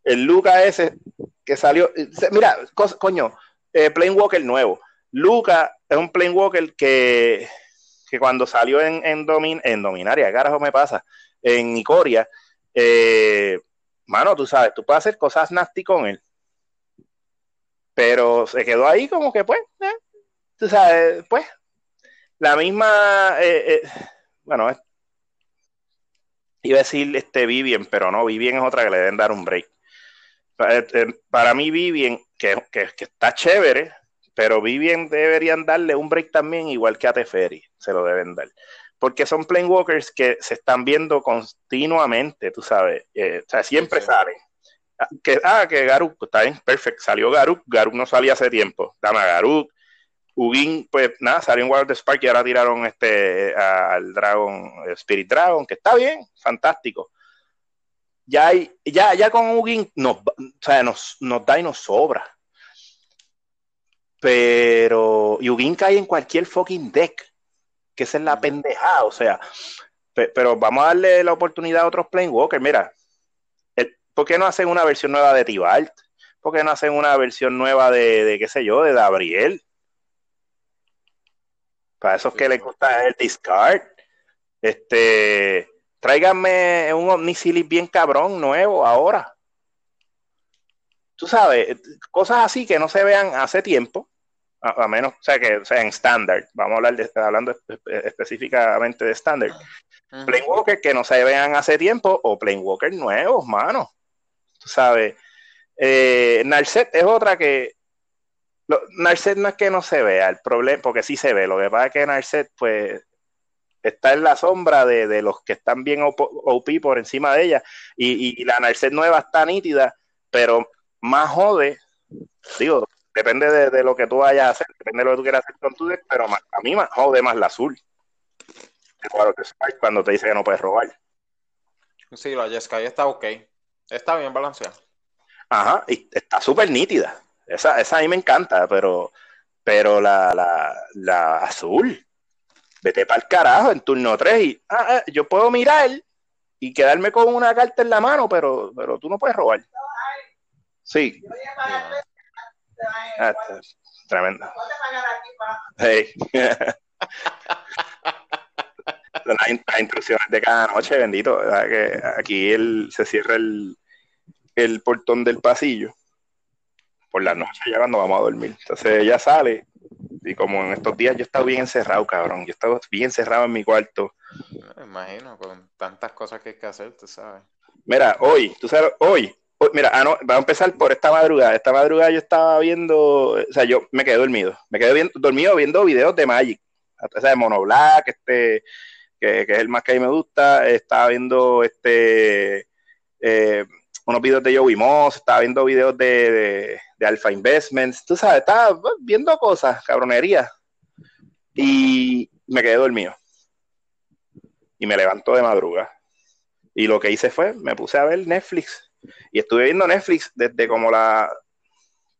El Luca ese que salió. Mira, coño, eh, Walker nuevo. Luca es un Walker que, que cuando salió en, en, Domin, en Dominaria, carajo me pasa, en Icoria, eh, mano, tú sabes, tú puedes hacer cosas nasty con él. Pero se quedó ahí como que, pues, eh, tú sabes, pues, la misma, eh, eh bueno, iba a decir este Vivien, pero no, Vivien es otra que le deben dar un break. Eh, eh, para mí Vivien, que, que, que, está chévere, pero Vivien deberían darle un break también, igual que a Teferi, se lo deben dar. Porque son walkers que se están viendo continuamente, tú sabes, eh, o sea, siempre sí, sí. salen. Ah, que, ah, que Garuk, está bien, perfecto, salió Garuk, Garuk no salía hace tiempo, dame a Garuk, Ugin, pues nada, salió en Wild Spark y ahora tiraron este al Dragon, Spirit Dragon, que está bien, fantástico. Ya, hay, ya, ya con Ugin nos, o sea, nos, nos da y nos sobra. Pero Ugin cae en cualquier fucking deck, que esa es la pendejada, o sea, pe, pero vamos a darle la oportunidad a otros Walker. Mira, el, ¿por qué no hacen una versión nueva de Tibalt? ¿Por qué no hacen una versión nueva de, de qué sé yo, de Gabriel? Para esos que les gusta el discard. Este, tráiganme un Omnisilis bien cabrón, nuevo, ahora. Tú sabes, cosas así que no se vean hace tiempo, a, a menos, o sea, que sean estándar. Vamos a hablar de, hablando espe específicamente de estándar. Uh -huh. Planewalker que no se vean hace tiempo o Planewalker nuevos, mano. Tú sabes. Eh, Narset es otra que lo, Narset no es que no se vea el problema, porque sí se ve. Lo que pasa es que Narset, pues, está en la sombra de, de los que están bien OP por encima de ella. Y, y, y, la Narset nueva está nítida, pero más jode. Digo, depende de, de, lo que tú vayas a hacer, depende de lo que tú quieras hacer con tu deck, pero más, a mí más jode más la azul. Cuando te dice que no puedes robar. Sí, la Jeskai está ok. Está bien balanceada. Ajá, y está súper nítida. Esa, esa a mí me encanta, pero, pero la, la, la azul, vete para el carajo en turno 3 y ah, ah, yo puedo mirar y quedarme con una carta en la mano, pero, pero tú no puedes robar. Sí. Ah, tremendo. Hey. las, las, instrucciones de cada noche, bendito. aquí el, se cierra el, el portón del pasillo por la noche ya cuando vamos a dormir. Entonces ella sale y como en estos días yo he estado bien encerrado, cabrón. Yo he estado bien encerrado en mi cuarto. Me imagino, con tantas cosas que hay que hacer, tú sabes. Mira, hoy, tú sabes, hoy, hoy mira, ah, no, vamos a empezar por esta madrugada. Esta madrugada yo estaba viendo, o sea, yo me quedé dormido. Me quedé bien, dormido viendo videos de Magic. O sea, de Mono Black, este, que, que es el más que a mí me gusta. Estaba viendo este... Eh, unos videos de Joey Moss, estaba viendo videos de, de, Alpha Investments, tú sabes, estaba viendo cosas, cabronería. Y me quedé dormido. Y me levanto de madrugada. Y lo que hice fue, me puse a ver Netflix. Y estuve viendo Netflix desde como las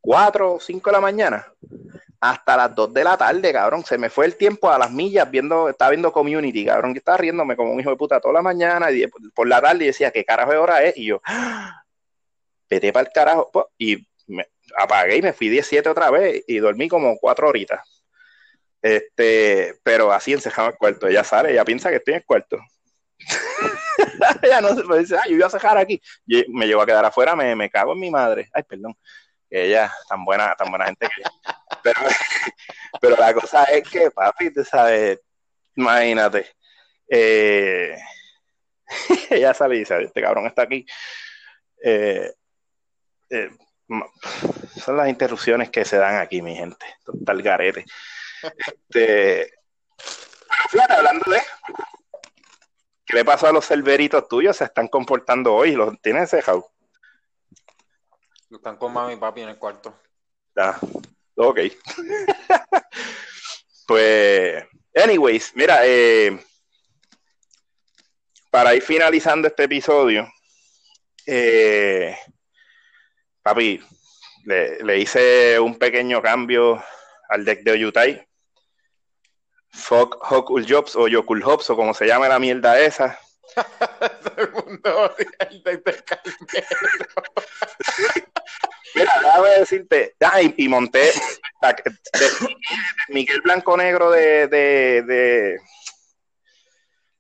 4 o 5 de la mañana hasta las 2 de la tarde, cabrón. Se me fue el tiempo a las millas viendo, estaba viendo Community, cabrón. Yo estaba riéndome como un hijo de puta toda la mañana y por la tarde y decía, ¿qué carajo de hora es? Y yo, vete para el carajo. Y me apagué y me fui 17 otra vez y dormí como 4 horitas. Este, pero así encejado el cuarto. Ella sale, ella piensa que estoy en el cuarto. ella no se dice, ah, yo voy a cejar aquí. Y me llevo a quedar afuera, me, me cago en mi madre. Ay, perdón ella, tan buena, tan buena gente que pero, pero la cosa es que, papi, tú sabes, imagínate, eh, ella sale y dice, este cabrón está aquí. Eh, eh, son las interrupciones que se dan aquí, mi gente. Total garete. Este, fíjate, hablando de ¿qué le pasó a los cerveritos tuyos? Se están comportando hoy, los tienen cejado. Están con mami y papi en el cuarto. Ah, ok. pues, anyways, mira, eh, para ir finalizando este episodio, eh, papi, le, le, hice un pequeño cambio al deck de Oyutai. Fuck Hokul Jobs o Yokul Hops o como se llame la mierda esa. Todo el mundo odia el deck de Calmero. Mira, déjame decirte, ah, y, monté de, de, Miguel Blanco Negro de, de,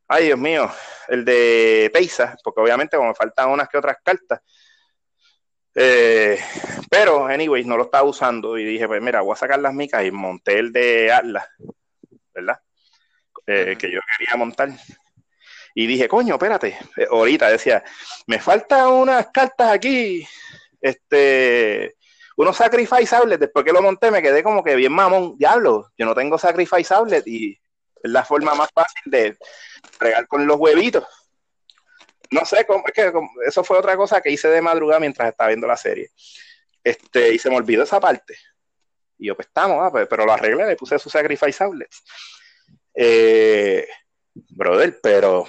ay Dios mío, el de Peisa, porque obviamente como me faltan unas que otras cartas, eh, pero anyways, no lo estaba usando y dije, pues mira, voy a sacar las micas y monté el de Atlas, ¿verdad? Eh, que yo quería montar. Y dije, coño, espérate, eh, ahorita decía, me faltan unas cartas aquí este, unos sacrifice después que lo monté me quedé como que bien mamón, diablo, yo no tengo sacrifice y es la forma más fácil de regar con los huevitos. No sé, cómo, es que eso fue otra cosa que hice de madrugada mientras estaba viendo la serie. Este, y se me olvidó esa parte. Y yo, pues estamos, ah, pues, pero lo arreglé, le puse su sacrifice outlets. Eh, brother, pero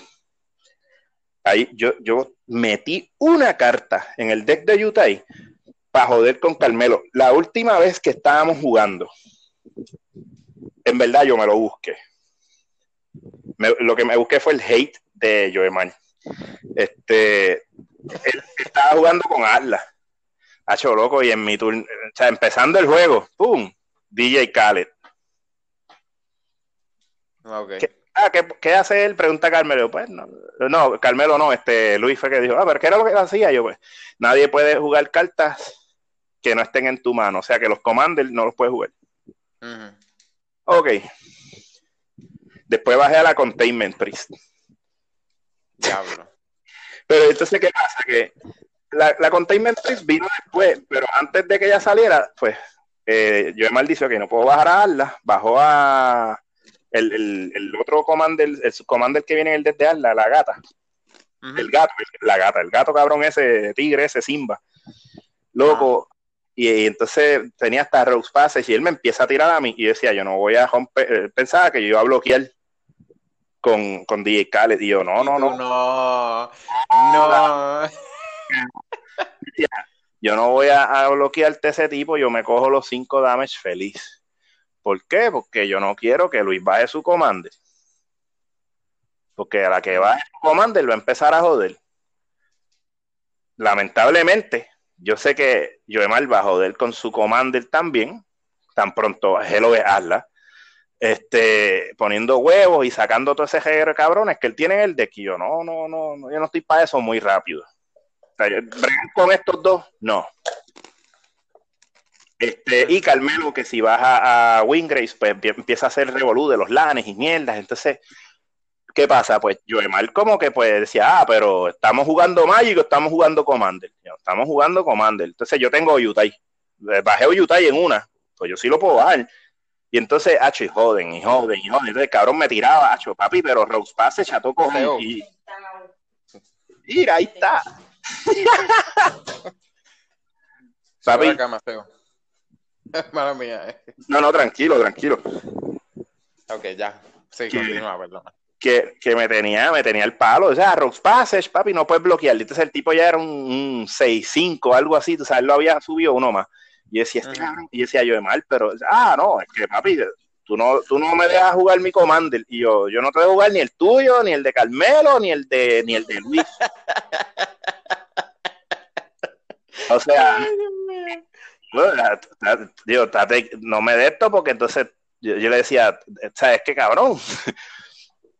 ahí yo, yo metí una carta en el deck de Utah para joder con Carmelo. La última vez que estábamos jugando, en verdad yo me lo busqué. lo que me busqué fue el hate de Joeman. Este, él estaba jugando con Atlas. Hacho loco, y en mi turno, o sea, empezando el juego, ¡pum! DJ Khaled. Okay. ¿Qué, ah, ¿qué, hace él? Pregunta Carmelo. Pues no, no, Carmelo no, este Luis fue que dijo, ah, pero ¿qué era lo que hacía? Yo, pues, nadie puede jugar cartas que no estén en tu mano. O sea que los commanders no los puedes jugar. Ok. Después bajé a la Containment Priest. Diablo. Pero entonces, ¿qué pasa? Que la, la Containment Priest vino después, pero antes de que ella saliera, pues eh, yo he maldicido que no puedo bajar a Arla, bajó a el, el, otro commander, el subcommander que viene el desde Arla, la gata. El gato, la gata, el gato cabrón ese, tigre, ese Simba. Loco, y, entonces tenía hasta Rose Passes y él me empieza a tirar a mí y decía, yo no voy a romper, pensaba que yo iba a bloquear con, con DJ Khaled y yo, no, no, no. No, no. yo no voy a, bloquearte ese tipo, yo me cojo los 5 damage feliz. ¿Por qué? Porque yo no quiero que Luis baje su comando. Porque a la que baje su comando va a empezar a joder. Lamentablemente, yo sé que Joemar va a joder con su commander también, tan pronto Hello de Atlas, este, poniendo huevos y sacando todo ese género de cabrones que él tiene en el deck. Y yo, no, no, no, yo no estoy para eso muy rápido. O sea, con estos dos, no. Este, y Carmelo, que si vas a, a Wingrace, pues empieza a hacer revolú de los lanes y mierdas. Entonces, ¿qué pasa? Pues Joemar como que pues decía, ah, pero estamos jugando Magic o estamos jugando Commander. estamos jugando Commander. Entonces yo tengo Utah. Bajé Utah en una. Pues yo sí lo puedo bajar. Y entonces, hacho, y joden, y joden, y joden. Entonces, cabrón me tiraba, hacho, papi, pero Rose Pass se cható con él. Y... Mira, ahí está. papi. Mala mía. Eh. No, no, tranquilo, tranquilo. Ok, ya. Sí, continúa, perdón que, me tenía, me tenía el palo. O sea, Rock Passage, papi, no puedes bloquear. Entonces el tipo ya era un, 6-5, algo así. Tú sabes, lo había subido uno más. Y decía, este y decía yo de mal, pero, ah, no, es que papi, tú no, tú no me dejas jugar mi Commander. Y yo, yo no te voy a jugar ni el tuyo, ni el de Carmelo, ni el de, ni el de Luis. o sea, digo, no me de esto porque entonces yo, le decía, ¿sabes qué cabrón?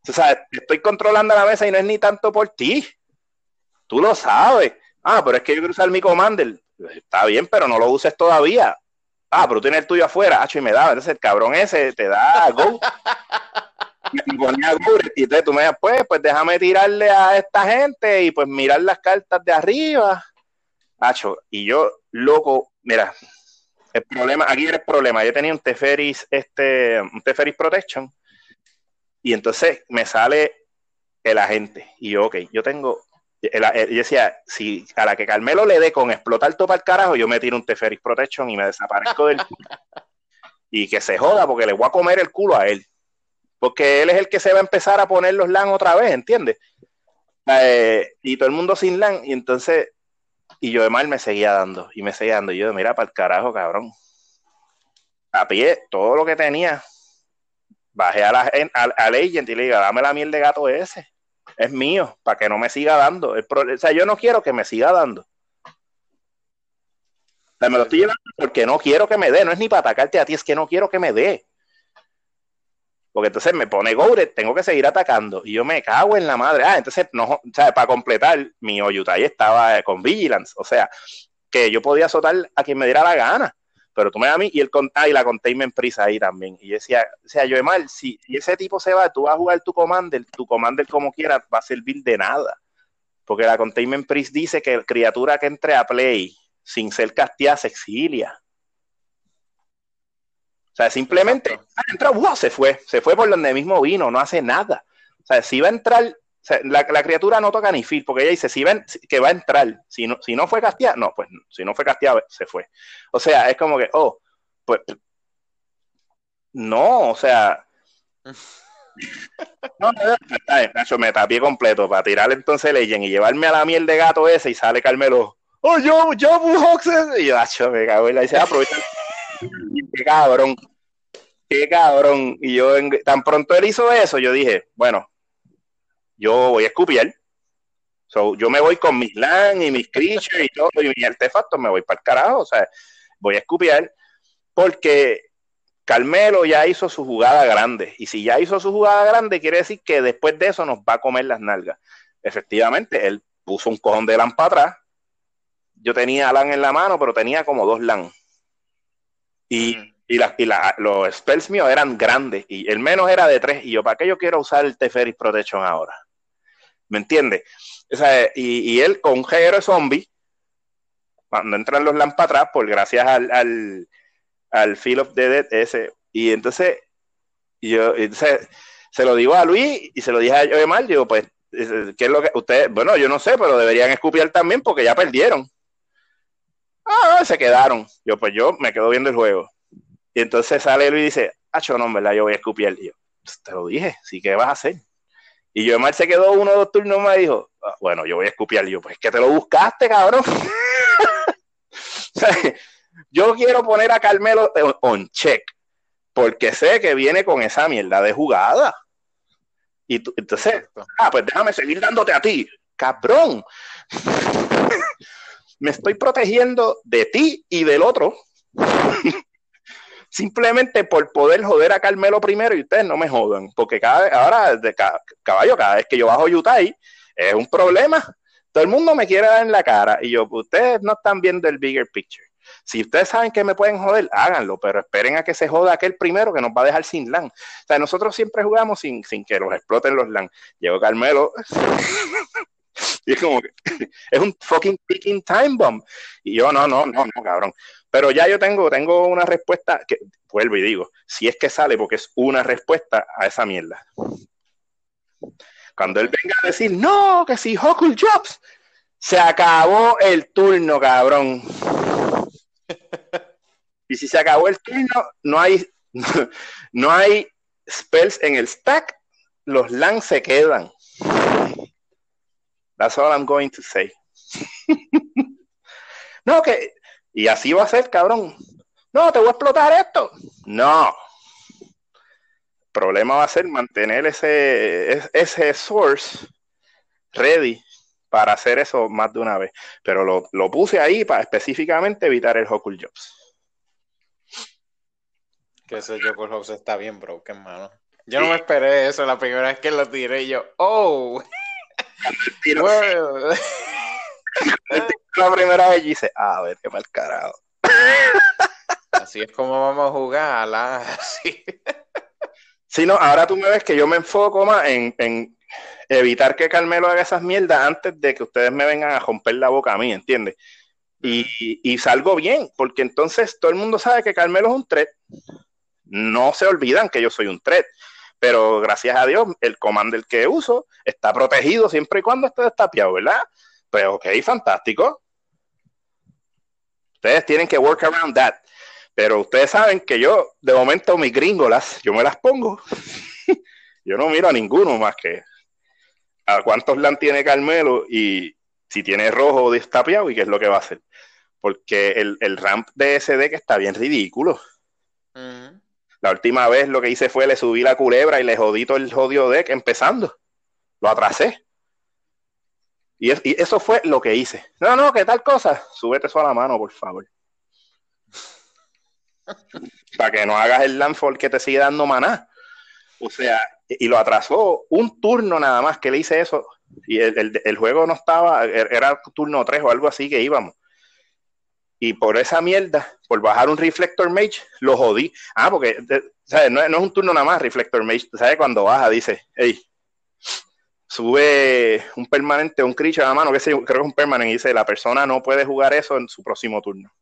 O sea, estoy controlando la mesa y no es ni tanto por ti. Tú lo sabes. Ah, pero es que yo quiero usar mi commander. Está bien, pero no lo uses todavía. Ah, pero tú tienes el tuyo afuera. Ah, y me da. Entonces el cabrón ese te da go. y ponía go. Y entonces tú me dices, pues, pues déjame tirarle a esta gente y pues mirar las cartas de arriba. Hacho, y yo, loco, mira, el problema, aquí era el problema. Yo tenía un Teferis, este, un Teferis Protection y entonces me sale el agente. Y yo, ok, yo tengo. yo decía, si a la que Carmelo le dé con explotar todo para el carajo, yo me tiro un Teferis Protection y me desaparezco del. y que se joda, porque le voy a comer el culo a él. Porque él es el que se va a empezar a poner los LAN otra vez, ¿entiendes? Eh, y todo el mundo sin LAN. Y entonces, y yo de mal me seguía dando. Y me seguía dando. Y yo, mira, para el carajo, cabrón. A pie, todo lo que tenía, bajé a la, al, agent y le diga, dame la miel de gato ese, es mío, para que no me siga dando. o sea, yo no quiero que me siga dando. O sea, me lo estoy llevando porque no quiero que me dé, no es ni para atacarte a ti, es que no quiero que me dé. Porque entonces me pone Goure, tengo que seguir atacando. Y yo me cago en la madre. Ah, entonces, no, sea, para completar, mi Oyutai estaba con Vigilance. O sea, que yo podía azotar a quien me diera la gana pero tú me das a mí y, el, ah, y la containment prisa ahí también. Y decía, o sea, yo mal, si, ese tipo se va, tú vas a jugar tu commander, tu commander como quieras va a servir de nada. Porque la containment priest dice que criatura que entre a play sin ser casteada se exilia. O sea, simplemente ah, entra, se fue, se fue por donde mismo vino, no hace nada. O sea, si va a entrar, la, criatura no toca ni fil, porque ella dice, si ven que va a entrar, si no, si no fue casteada, no, pues si no fue casteada, se fue. O sea, es como que, oh, pues, no, o sea, no, no, me tapé completo para tirar entonces Legend y llevarme a la miel de gato ese y sale Carmelo. Oh, yo, yo, Y yo, Nacho, me cago y la dice, aprovecha. Qué cabrón, qué cabrón. Y yo, tan pronto él hizo eso, yo dije, bueno, yo voy a escupir. So, yo me voy con mis LAN y mis creatures y todo, y mis artefactos, me voy para el carajo. O sea, voy a escupir porque Carmelo ya hizo su jugada grande. Y si ya hizo su jugada grande, quiere decir que después de eso nos va a comer las nalgas. Efectivamente, él puso un cojón de LAN para atrás. Yo tenía LAN en la mano, pero tenía como dos LAN. Y, y, los spells míos eran grandes. Y el menos era de tres. Y yo, ¿para qué yo quiero usar el Teferi Protection ahora? ¿Me entiendes? y, él con un de zombie, cuando entran los LAN para atrás, por gracias al al Feel of the Dead ese. Y entonces, yo entonces, se lo digo a Luis y se lo dije a yo mal, digo, pues, ¿qué es lo que ustedes, bueno, yo no sé, pero deberían escupir también porque ya perdieron. Ah, se quedaron. Yo, pues yo me quedo viendo el juego. Y entonces sale Luis y dice, ah, no, ¿verdad? Yo voy a escupir. Y yo, pues, te lo dije, sí, ¿qué vas a hacer? Y yo mal se quedó uno o dos turnos más y dijo, ah, bueno, yo voy a escupir. Y yo, pues que te lo buscaste, cabrón. Yo quiero poner a Carmelo on check, porque sé que viene con esa mierda de jugada. Y tú, entonces, ah, pues déjame seguir dándote a ti, cabrón. Me estoy protegiendo de ti y del otro. Simplemente por poder joder a Carmelo primero y ustedes no me jodan. Porque cada ahora, caballo, cada vez que yo bajo Utah es un problema. Todo el mundo me quiere dar en la cara. Y yo, ustedes no están viendo el bigger picture. Si ustedes saben que me pueden joder, háganlo, pero esperen a que se joda aquel primero que nos va a dejar sin LAN. O sea, nosotros siempre jugamos sin, sin que los exploten los LAN. Llegó Carmelo. y es como que es un fucking picking time bomb. Y yo, no, no, no, no, cabrón. Pero ya yo tengo, tengo una respuesta que vuelvo y digo, si es que sale, porque es una respuesta a esa mierda. Cuando él venga a decir, no, que si Hokul Jobs, se acabó el turno, cabrón. y si se acabó el turno, no hay, no hay spells en el stack, los lands se quedan. That's all I'm going to say. no, que. Y así va a ser, cabrón. No, te voy a explotar esto. No. El problema va a ser mantener ese, ese source ready para hacer eso más de una vez. Pero lo, puse ahí para específicamente evitar el Hokul Jobs. Que ese Jokul Jobs está bien broken, mano. Yo no me esperé eso la primera vez que lo tiré yo, ¡oh! La primera vez y dice, ah, a ver, qué mal carajo. Así es como vamos a jugar, la... así. Sí, no, ahora tú me ves que yo me enfoco más en, evitar que Carmelo haga esas mierdas antes de que ustedes me vengan a romper la boca a mí, ¿entiendes? Y, salgo bien, porque entonces todo el mundo sabe que Carmelo es un threat. No se olvidan que yo soy un threat, pero gracias a Dios el commander que uso está protegido siempre y cuando esté destapiado, ¿verdad? Pues ok, fantástico. Ustedes tienen que work around that. Pero ustedes saben que yo, de momento, mis gringolas, yo me las pongo. yo no miro a ninguno más que a cuántos LAN tiene Carmelo y si tiene rojo o destapiado y qué es lo que va a hacer. Porque el, ramp de ese deck está bien ridículo. La última vez lo que hice fue le subí la culebra y le jodí todo el jodido deck empezando. Lo atrasé. Y, eso fue lo que hice. No, no, ¿qué tal cosa? Súbete eso a la mano, por favor. Para que no hagas el landfall que te sigue dando maná. O sea, y lo atrasó un turno nada más que le hice eso. Y el, juego no estaba, er, era turno 3 o algo así que íbamos. Y por esa mierda, por bajar un Reflector Mage, lo jodí. Ah, porque ¿sabes? No, es un turno nada más, Reflector Mage. ¿Sabes? Cuando baja, dice, hey, sube un permanente, un creature a la mano, que creo que es un permanente, y dice, la persona no puede jugar eso en su próximo turno.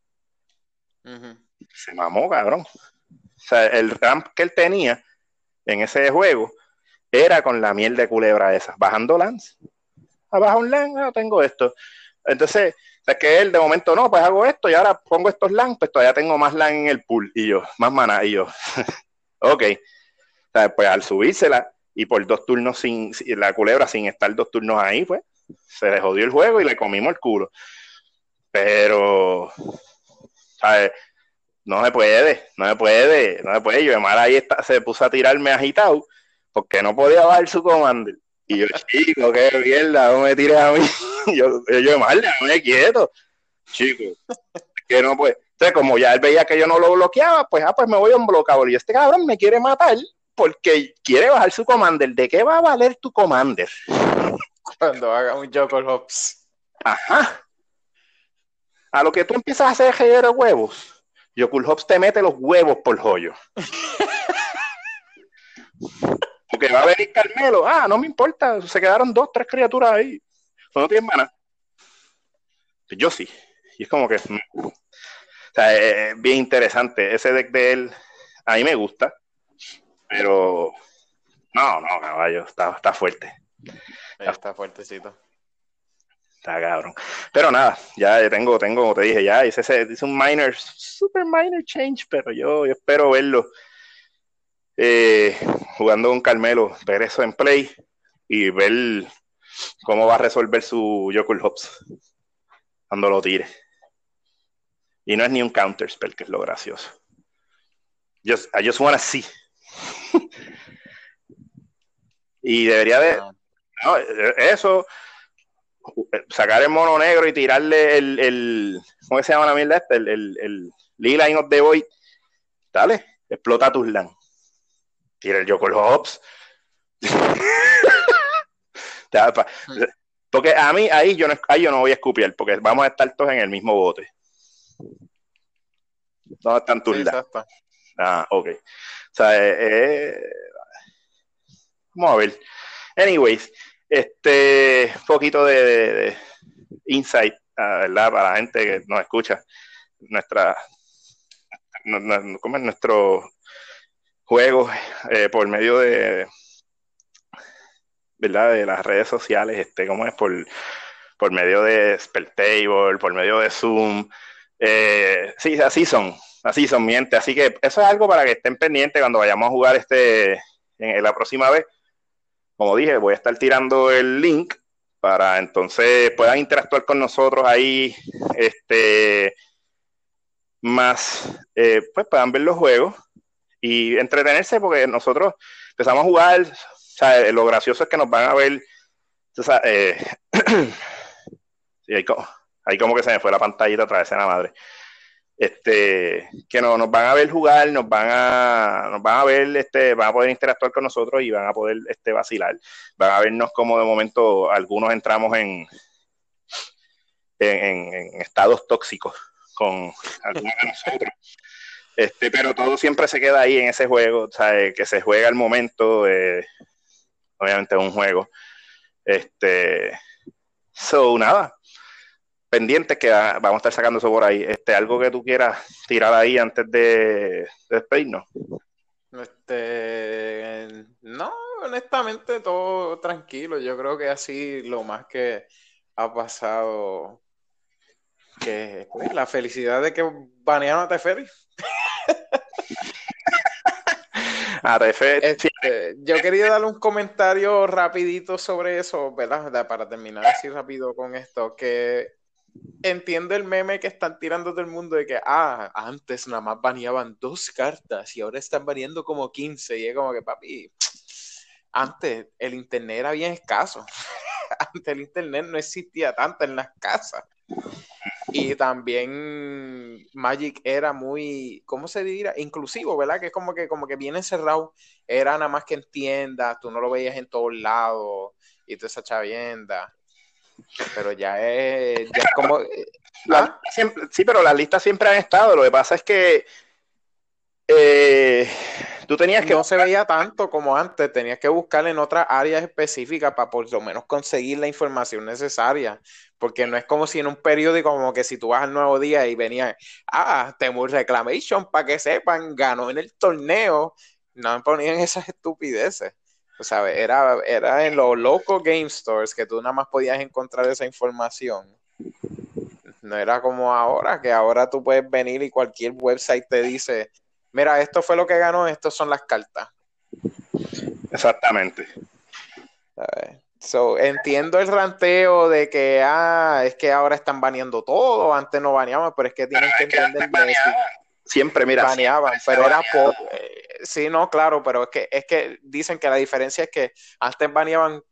Se mamó, cabrón. O sea, el ramp que él tenía en ese juego era con la miel de culebra esa, bajando lance. Abajo un lance, ah, tengo esto. Entonces, es que él de momento no, pues hago esto y ahora pongo estos LAN, pues todavía tengo más LAN en el pool. Y yo, más mana. Y yo, ok. O sea, pues al subírsela y por dos turnos sin, la culebra sin estar dos turnos ahí, pues se le jodió el juego y le comimos el culo. Pero, ¿sabes? No se puede, no se puede, no se puede. Yo, mal ahí está, se puso a tirarme agitado porque no podía bajar su commander. Y yo, chico, qué mierda, no me tires a mí. yo, yo, mal, déjame quieto. Chico, que no puede. Entonces, como ya él veía que yo no lo bloqueaba, pues, ah, pues me voy a un bloqueador. Y este cabrón me quiere matar porque quiere bajar su commander. ¿De qué va a valer tu commander? Cuando haga un Joker Hops. Ajá. A lo que tú empiezas a hacer de huevos, Joker Hops te mete los huevos por joyo. Va a venir Carmelo. Ah, no me importa. Se quedaron dos, tres criaturas ahí. No tienen mana. Yo sí. Y es como que. Mm. O sea, es bien interesante. Ese deck de él, a mí me gusta. Pero. No, no, caballo. Está, está fuerte. Está fuertecito. Está cabrón. Pero nada, ya tengo, tengo, como te dije, ya hice, ese, hice un minor, super minor change, pero yo, yo espero verlo eh, jugando con Carmelo, ver eso en play y ver cómo va a resolver su Joker Hops cuando lo tire. Y no es ni un counter spell, que es lo gracioso. Just, I just wanna see. y debería de. No, eso. Sacar el mono negro y tirarle el. el ¿Cómo se llama la mierda esta? El, el, el Lila of the Void. Dale, explota tus LAN tira el Joker Hobbs. porque a mí ahí yo, no, ahí yo no voy a escupir, porque vamos a estar todos en el mismo bote. ¿Dónde están tus Ah, ok. O sea, eh, eh, vamos a ver. Anyways, este poquito de, insight, ah, ¿verdad? Para la gente que nos escucha. Nuestra, ¿cómo es nuestro juegos eh, por medio de, ¿verdad? De las redes sociales, este, ¿cómo es? Por, por medio de Spelltable, por medio de Zoom. Eh, sí, así son, así son, miente. Así que eso es algo para que estén pendientes cuando vayamos a jugar este en, la próxima vez. Como dije, voy a estar tirando el link para entonces puedan interactuar con nosotros ahí, este, más, eh, pues puedan ver los juegos y entretenerse porque nosotros empezamos a jugar, lo gracioso es que nos van a ver, eh, ahí, como, que se me fue la pantallita otra vez en la madre. Este, que no, nos van a ver jugar, nos van a, nos van a ver, este, van a poder interactuar con nosotros y van a poder este, vacilar. Van a vernos como de momento algunos entramos en, en, en estados tóxicos con algunos de nosotros. Este, pero todo siempre se queda ahí en ese juego, ¿sabes? que se juega el momento, eh, obviamente es un juego. Este, so, nada, pendientes que vamos a estar sacando eso por ahí. Este, algo que tú quieras tirar ahí antes de, despedirnos. Este, no, honestamente todo tranquilo. Yo creo que así lo más que ha pasado que pues, la felicidad de que banearon a Teferi. Este, yo quería darle un comentario rapidito sobre eso, ¿verdad? Para terminar así rápido con esto, que entiendo el meme que están tirando del mundo de que, ah, antes nada más baneaban dos cartas y ahora están baneando como 15 y es como que, papi, antes el internet era bien escaso. antes el internet no existía tanto en las casas. Y también Magic era muy, ¿cómo se diría? Inclusivo, ¿verdad? Que es como que, como que bien encerrado. Era nada más que en tiendas, tú no lo veías en todos lados y toda esa chavienda. Pero ya es, ya como... ¿ah? sí, pero las listas siempre han estado. Lo que pasa es que eh, Tú tenías que... No se veía tanto como antes, tenías que buscar en otras áreas específicas para por lo menos conseguir la información necesaria, porque no es como si en un periódico, como que si tú vas al Nuevo Día y venía, ah, Temur Reclamation, para que sepan, ganó en el torneo, no me ponían esas estupideces. O sea, era, era en los local game stores que tú nada más podías encontrar esa información. No era como ahora, que ahora tú puedes venir y cualquier website te dice, mira, esto fue lo que ganó, estas son las cartas. Exactamente. So, entiendo el ranteo de que, ah, es que ahora están baneando todo, antes no baneaban, pero es que tienen que entender que siempre, mira, baneaban, pero era poco. Eh, sí, no, claro, pero es que, es que dicen que la diferencia es que antes baneaban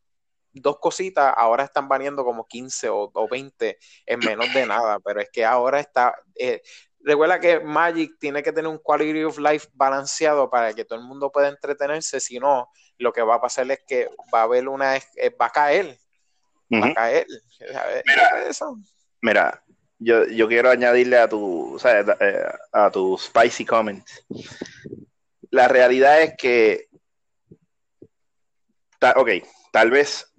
dos cositas, ahora están baneando como 15 o, o 20 en menos de nada, pero es que ahora está, eh, recuerda que Magic tiene que tener un quality of life balanceado para que todo el mundo pueda entretenerse, si no, lo que va a pasar es que va a haber una, eh, va a caer, va a caer. Mira, yo, yo, quiero añadirle a tu, eh, a tu spicy comments. La realidad es que, ok, tal vez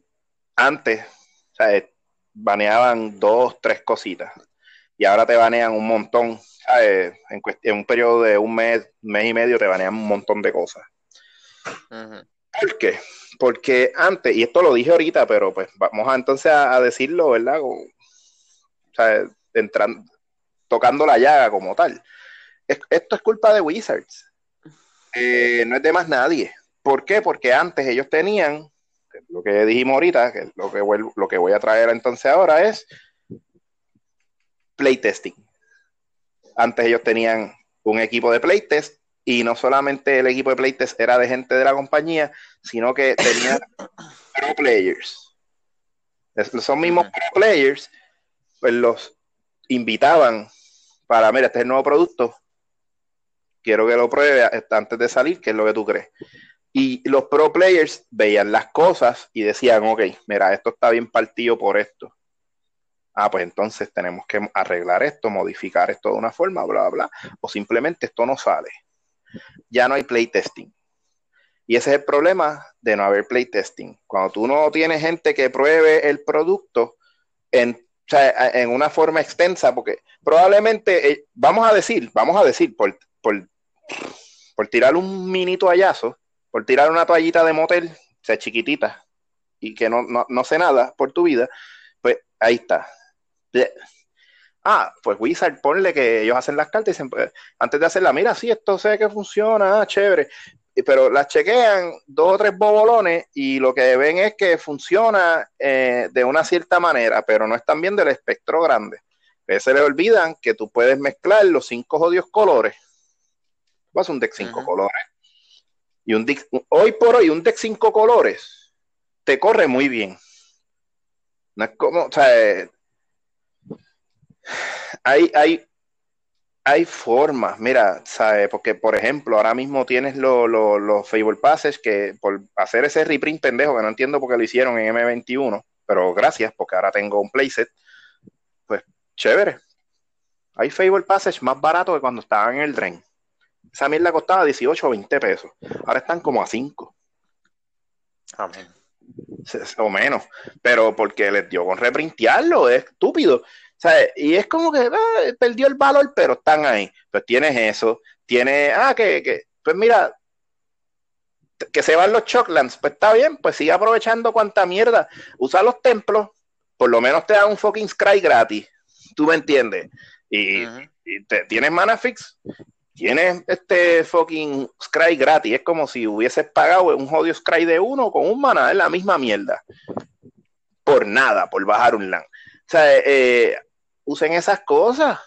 antes, baneaban dos, tres cositas y ahora te banean un montón en, en, un periodo de un mes, mes y medio te banean un montón de cosas. ¿Por qué? Porque antes, y esto lo dije ahorita, pero pues vamos a entonces a, decirlo, ¿verdad? o sea, entrando, tocando la llaga como tal. esto es culpa de Wizards. Eh, no es de más nadie. ¿Por qué? Porque antes ellos tenían, lo que dijimos ahorita, que lo que, lo que voy a traer entonces ahora es playtesting. Antes ellos tenían un equipo de playtest y no solamente el equipo de playtest era de gente de la compañía, sino que tenían pro players. Son mismos pro players, pues los invitaban para, mira, este es el nuevo producto, quiero que lo pruebe antes de salir, ¿qué es lo que tú crees? Y los pro players veían las cosas y decían, ok, mira, esto está bien partido por esto ah, pues entonces tenemos que arreglar esto, modificar esto de una forma, bla, bla, bla, o simplemente esto no sale. Ya no hay playtesting. Y ese es el problema de no haber playtesting. Cuando tú no tienes gente que pruebe el producto en, en una forma extensa, porque probablemente, eh, vamos a decir, vamos a decir, por, por, por tirar un mini toallazo, por tirar una toallita de motel, sea chiquitita, y que no, no, no sé nada por tu vida, pues ahí está Ah, pues Wizard, ponle que ellos hacen las cartas y dicen, pues, antes de hacerla, mira, sí, esto sé que funciona, ah, chévere. Pero las chequean dos o tres bobolones y lo que ven es que funciona eh, de una cierta manera, pero no están viendo el espectro grande. A se les olvidan que tú puedes mezclar los cinco jodidos colores. Vas a un deck cinco colores. Y un deck, hoy por hoy, un deck cinco colores te corre muy bien. No es como, o sea, hay, hay, hay formas, mira, ¿sabe? porque por ejemplo, ahora mismo tienes los lo, Fable Passes que por hacer ese reprint pendejo, que no entiendo por qué lo hicieron en M21, pero gracias, porque ahora tengo un playset, pues chévere. Hay Fable Passes más baratos que cuando estaban en el Drain. Esa mierda costaba 18 o 20 pesos. Ahora están como a 5. Amén. O menos. Pero porque les dio con reprintearlo, es estúpido. Y es como que ah, perdió el valor, pero están ahí. Pues tienes eso, tiene, ah, que, que, pues mira, que se van los Chocklands, pues está bien, pues sigue aprovechando cuanta mierda. Usa los templos, por lo menos te dan un fucking Scry gratis. ¿Tú me entiendes? Y, te, tienes mana fix, tienes este fucking Scry gratis. Es como si hubieses pagado un jodido Scry de uno con un mana, es la misma mierda. Por nada, por bajar un LAN. O sea, eh, usen esas cosas.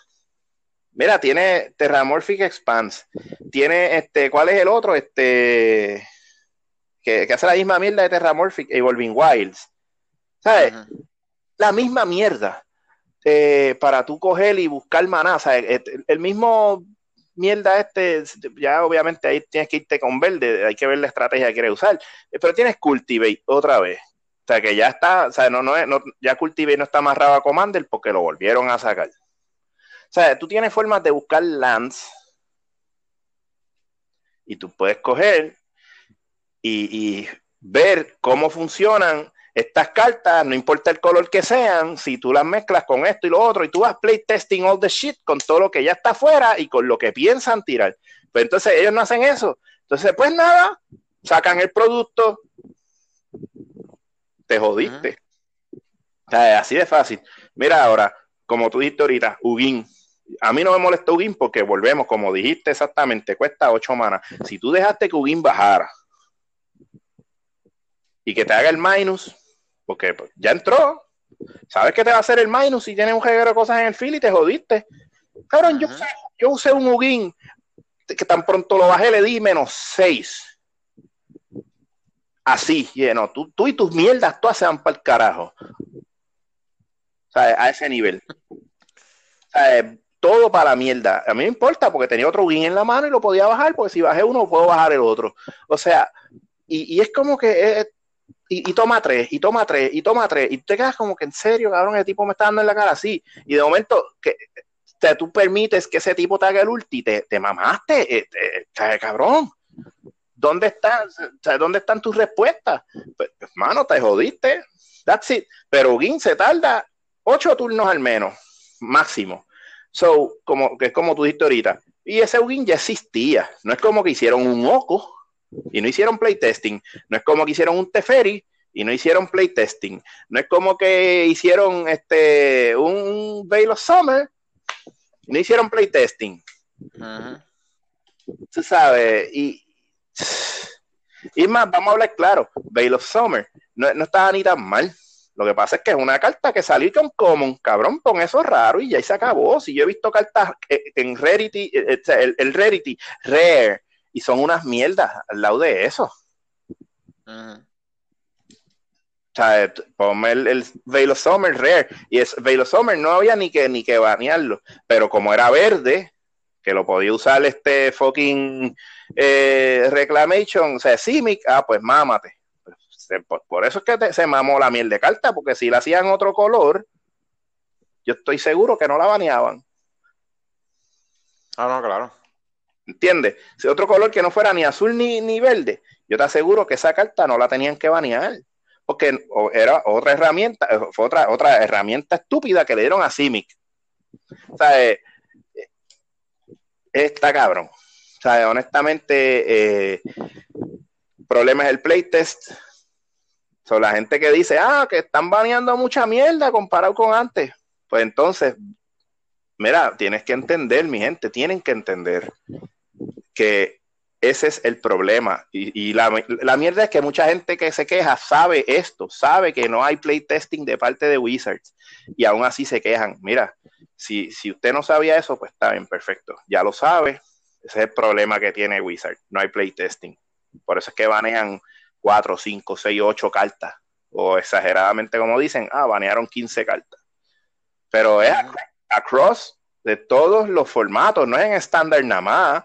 Mira, tiene Terramorphic Expanse. Tiene este, ¿cuál es el otro? Este que, hace la misma mierda de Terramorphic Evolving Wilds. ¿Sabes? La misma mierda. Eh, para tú coger y buscar maná. El, mismo mierda este, ya obviamente ahí tienes que irte con verde, hay que ver la estrategia que quieres usar. Pero tienes Cultivate otra vez. O sea, que ya está, o sea, no, no, no, ya no está amarrado a Commander porque lo volvieron a sacar. O sea, tú tienes formas de buscar lands y tú puedes coger y, ver cómo funcionan estas cartas, no importa el color que sean, si tú las mezclas con esto y lo otro, y tú vas play testing all the shit con todo lo que ya está afuera y con lo que piensan tirar. Pues entonces ellos no hacen eso. Entonces, pues nada, sacan el producto, te jodiste. así de fácil. Mira ahora, como tú dijiste ahorita, Ugin. A mí no me molesta Ugin porque volvemos, como dijiste exactamente, cuesta 8 manas. Si tú dejaste que Ugin bajara y que te haga el minus, porque pues, ya entró, sabes que te va a hacer el minus si tienes un reguero de cosas en el fil y te jodiste. Cabrón, yo, yo usé un Ugin que tan pronto lo bajé le di menos 6 así, lleno. Tú, tú y tus mierdas todas se van para el carajo. A ese nivel. Todo para la mierda. A mí me importa porque tenía otro win en la mano y lo podía bajar, porque si bajé uno, puedo bajar el otro. O sea, y, es como que. Eh, y, toma tres, y toma tres, y toma tres. Y te quedas como que en serio, cabrón, el tipo me está dando en la cara así. Y de momento, que tú permites que ese tipo te haga el ulti, te, te mamaste, eh, cabrón. ¿Dónde están, ¿Dónde están tus respuestas? Pues, hermano, te jodiste. That's it. Pero Ugin se tarda ocho turnos al menos, máximo. So, como, que es como tú dijiste ahorita. Y ese Ugin ya existía. No es como que hicieron un Oco y no hicieron playtesting. No es como que hicieron un Teferi y no hicieron playtesting. No es como que hicieron este un Veil of Summer y no hicieron playtesting. Uh Tú sabes, y, y más, vamos a hablar claro, Veil of Summer no, no estaba ni tan mal. Lo que pasa es que es una carta que salió con Common, cabrón, con eso raro y ya se acabó. Si yo he visto cartas eh, en Rarity, eh, el, el Rarity, Rare, y son unas mierdas al lado de eso. O sea, ponme el, el Veil of Summer Rare, y es Veil of Summer no había ni que, ni que banearlo, pero como era verde, que lo podía usar este fucking eh, Reclamation, o sea, Simic, ah, pues mámate. Por, eso es que se mamó la miel de carta, porque si la hacían otro color, yo estoy seguro que no la baneaban. Ah, no, claro. ¿Entiendes? Si otro color que no fuera ni azul ni, ni verde, yo te aseguro que esa carta no la tenían que banear. Porque era otra herramienta, fue otra, otra herramienta estúpida que le dieron a Simic. O sea, eh, está cabrón. O sea, honestamente, eh, problema es el playtest. Son la gente que dice, ah, que están baneando mucha mierda comparado con antes. Pues entonces, mira, tienes que entender, mi gente, tienen que entender que ese es el problema. Y, la, la, mierda es que mucha gente que se queja sabe esto, sabe que no hay playtesting de parte de Wizards y aún así se quejan. Mira, si, si usted no sabía eso, pues está bien, perfecto. Ya lo sabe. Ese es el problema que tiene Wizard. No hay playtesting. Por eso es que banean 4, 5, 6, 8 cartas. O exageradamente, como dicen, ah, banearon 15 cartas. Pero es across de todos los formatos, no es en estándar nada más.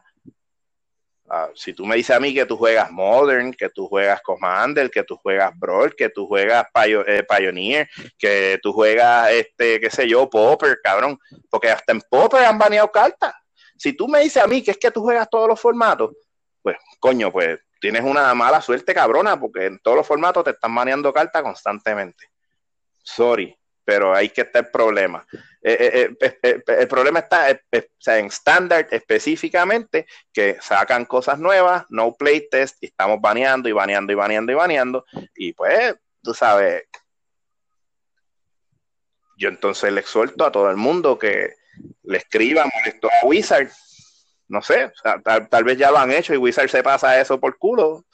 Ah, si tú me dices a mí que tú juegas Modern, que tú juegas Commander, que tú juegas Brawl, que tú juegas eh, Pioneer, que tú juegas, este, qué sé yo, Popper, cabrón, porque hasta en Popper han baneado cartas. Si tú me dices a mí que es que tú juegas todos los formatos, pues, coño, pues tienes una mala suerte cabrona, porque en todos los formatos te están baneando cartas constantemente. Sorry pero ahí que está el problema. Eh, eh, eh, el problema está en estándar específicamente, que sacan cosas nuevas, no playtest, y estamos baneando y baneando y baneando y baneando, y pues, tú sabes, yo entonces le exhorto a todo el mundo que le escriba molesto a Wizard. No sé, tal, vez ya lo han hecho y Wizard se pasa eso por culo.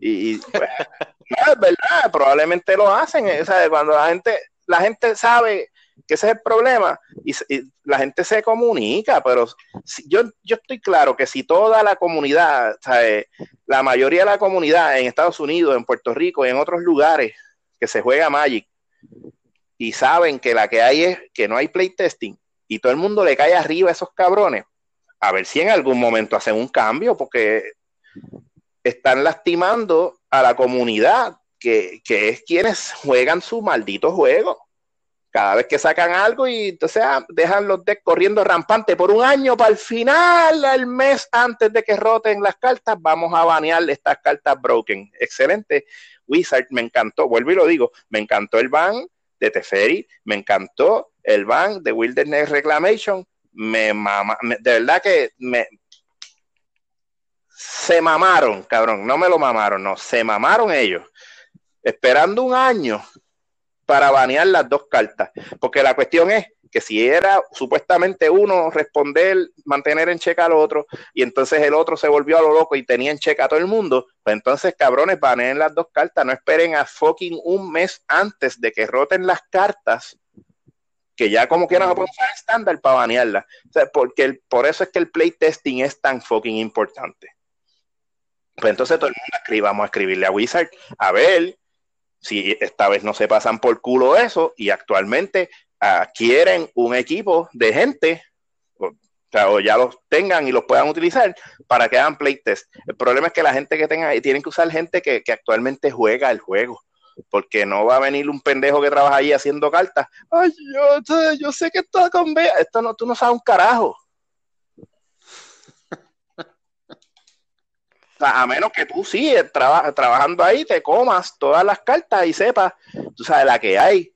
Y, pues, no, es verdad, probablemente lo hacen. Cuando la gente, la gente sabe que ese es el problema y, la gente se comunica, pero yo, yo estoy claro que si toda la comunidad, la mayoría de la comunidad en Estados Unidos, en Puerto Rico y en otros lugares que se juega Magic y saben que la que hay es que no hay playtesting y todo el mundo le cae arriba a esos cabrones, a ver si en algún momento hacen un cambio porque están lastimando a la comunidad que, es quienes juegan su maldito juego. cada vez que sacan algo y entonces dejan los decks corriendo rampante por un año para el final, el mes antes de que roten las cartas, vamos a banear estas cartas broken. Excelente. Wizard me encantó, vuelvo y lo digo, me encantó el ban de Teferi, me encantó el ban de Wilderness Reclamation, me mama, de verdad que me se mamaron, cabrón, no me lo mamaron, no, se mamaron ellos, esperando un año para banear las dos cartas. Porque la cuestión es que si era supuestamente uno responder, mantener en checa al otro, y entonces el otro se volvió a lo loco y tenía en checa a todo el mundo, pues entonces cabrones, baneen las dos cartas, no esperen a fucking un mes antes de que roten las cartas, que ya como quieran no pueden usar estándar para banearlas. porque por eso es que el playtesting es tan fucking importante. Pues entonces todo el mundo escribamos a escribirle a Wizard a ver si esta vez no se pasan por culo eso y actualmente adquieren un equipo de gente o, ya los tengan y los puedan utilizar para que hagan playtest. El problema es que la gente que tenga, tienen que usar gente que, actualmente juega el juego porque no va a venir un pendejo que trabaja ahí haciendo cartas. Ay, yo, yo sé que esto con esto no, tú no sabes un carajo. A menos que tú sí, trabajando ahí, te comas todas las cartas y sepas, tú sabes, la que hay.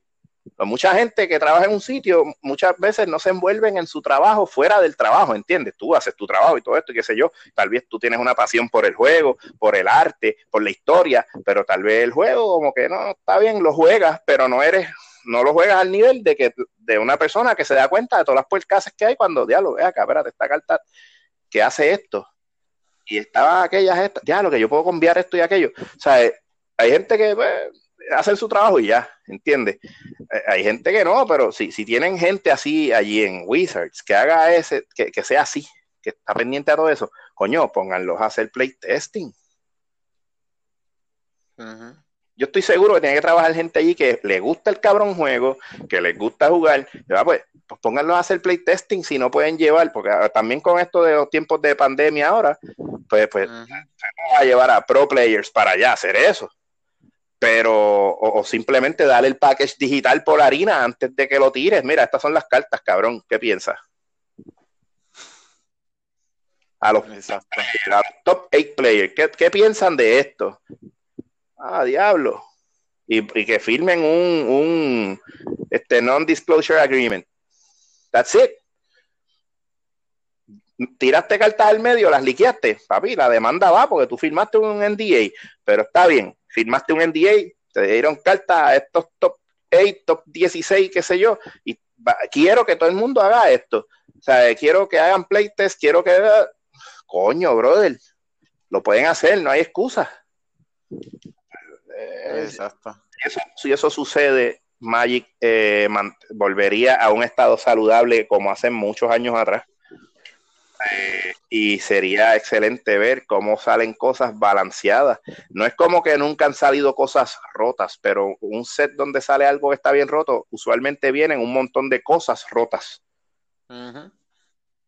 Pues mucha gente que trabaja en un sitio muchas veces no se envuelven en su trabajo fuera del trabajo, ¿entiendes? Tú haces tu trabajo y todo esto y qué sé yo. Tal vez tú tienes una pasión por el juego, por el arte, por la historia, pero tal vez el juego como que no, está bien, lo juegas, pero no eres, no lo juegas al nivel de que de una persona que se da cuenta de todas las puercas que hay cuando, diablo, vea acá, espérate, esta carta que hace esto, y estaban aquellas, ya lo que yo puedo cambiar esto y aquello. O sea, eh, hay gente que pues, hace su trabajo y ya, ¿entiendes? Eh, hay gente que no, pero si, si tienen gente así allí en Wizards, que haga ese, que, que sea así, que está pendiente a todo eso, coño, pónganlos a hacer playtesting. Ajá yo estoy seguro que tiene que trabajar gente allí que le gusta el cabrón juego, que les gusta jugar. Pues, pues pónganlos a hacer playtesting si no pueden llevar, porque ah, también con esto de los tiempos de pandemia ahora, pues, pues se va a llevar a pro players para allá hacer eso. Pero, o, simplemente darle el package digital por harina antes de que lo tires. Mira, estas son las cartas, cabrón. ¿Qué piensas? A los, top 8 players. ¿Qué, ¿Qué piensan de esto? Ah, diablo. Y, que firmen un, un este non-disclosure agreement. That's it. Tiraste cartas al medio, las liqueaste, papi, la demanda va porque tú firmaste un NDA, pero está bien, firmaste un NDA, te dieron cartas a estos top 8, top 16, qué sé yo, y quiero que todo el mundo haga esto. O sea, quiero que hagan playtest, quiero que... Coño, brother, lo pueden hacer, no hay excusa. Exacto. si eso sucede, Magic eh, volvería a un estado saludable como hace muchos años atrás. Eh, y sería excelente ver cómo salen cosas balanceadas. No es como que nunca han salido cosas rotas, pero un set donde sale algo que está bien roto, usualmente vienen un montón de cosas rotas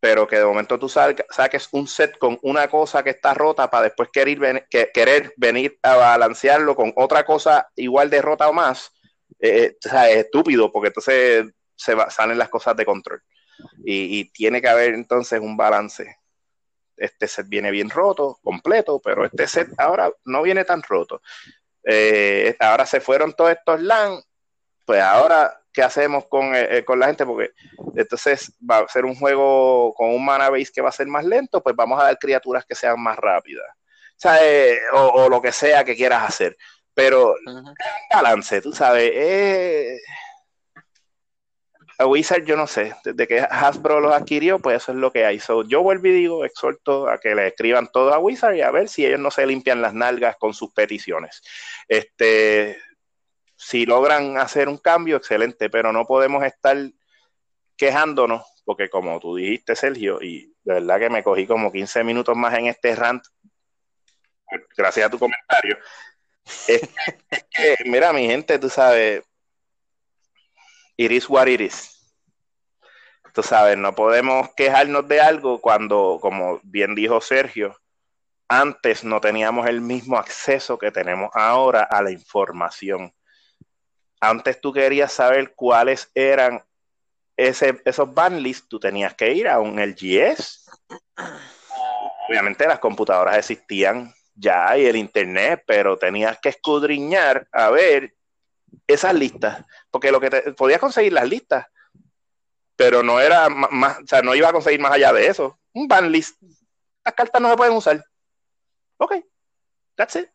pero que de momento tú saques un set con una cosa que está rota para después querer, querer venir a balancearlo con otra cosa igual de rota o más, eh, eh, es estúpido, porque entonces se salen las cosas de control. Y, tiene que haber entonces un balance. Este set viene bien roto, completo, pero este set ahora no viene tan roto. Eh, ahora se fueron todos estos LAN, pues ahora qué hacemos con, eh, eh, con, la gente, porque entonces va a ser un juego con un mana base que va a ser más lento, pues vamos a dar criaturas que sean más rápidas. O, lo que sea que quieras hacer. Pero balance, tú sabes. a Wizard, yo no sé, desde que Hasbro los adquirió, pues eso es lo que hay. So, yo vuelvo y digo, exhorto a que le escriban todo a Wizard y a ver si ellos no se limpian las nalgas con sus peticiones. Este, si logran hacer un cambio, excelente, pero no podemos estar quejándonos, porque como tú dijiste, Sergio, y de verdad que me cogí como 15 minutos más en este rant, gracias a tu comentario. Es, que, mira, mi gente, tú sabes, iris what iris. Tú sabes, no podemos quejarnos de algo cuando, como bien dijo Sergio, antes no teníamos el mismo acceso que tenemos ahora a la información antes tú querías saber cuáles eran ese, esos banlists, tú tenías que ir a un LGS. Obviamente las computadoras existían ya y el internet, pero tenías que escudriñar a ver esas listas, porque lo que te, podías conseguir las listas, pero no era más, o sea, no iba a conseguir más allá de eso. Un banlist. Las cartas no se pueden usar. Ok, that's it.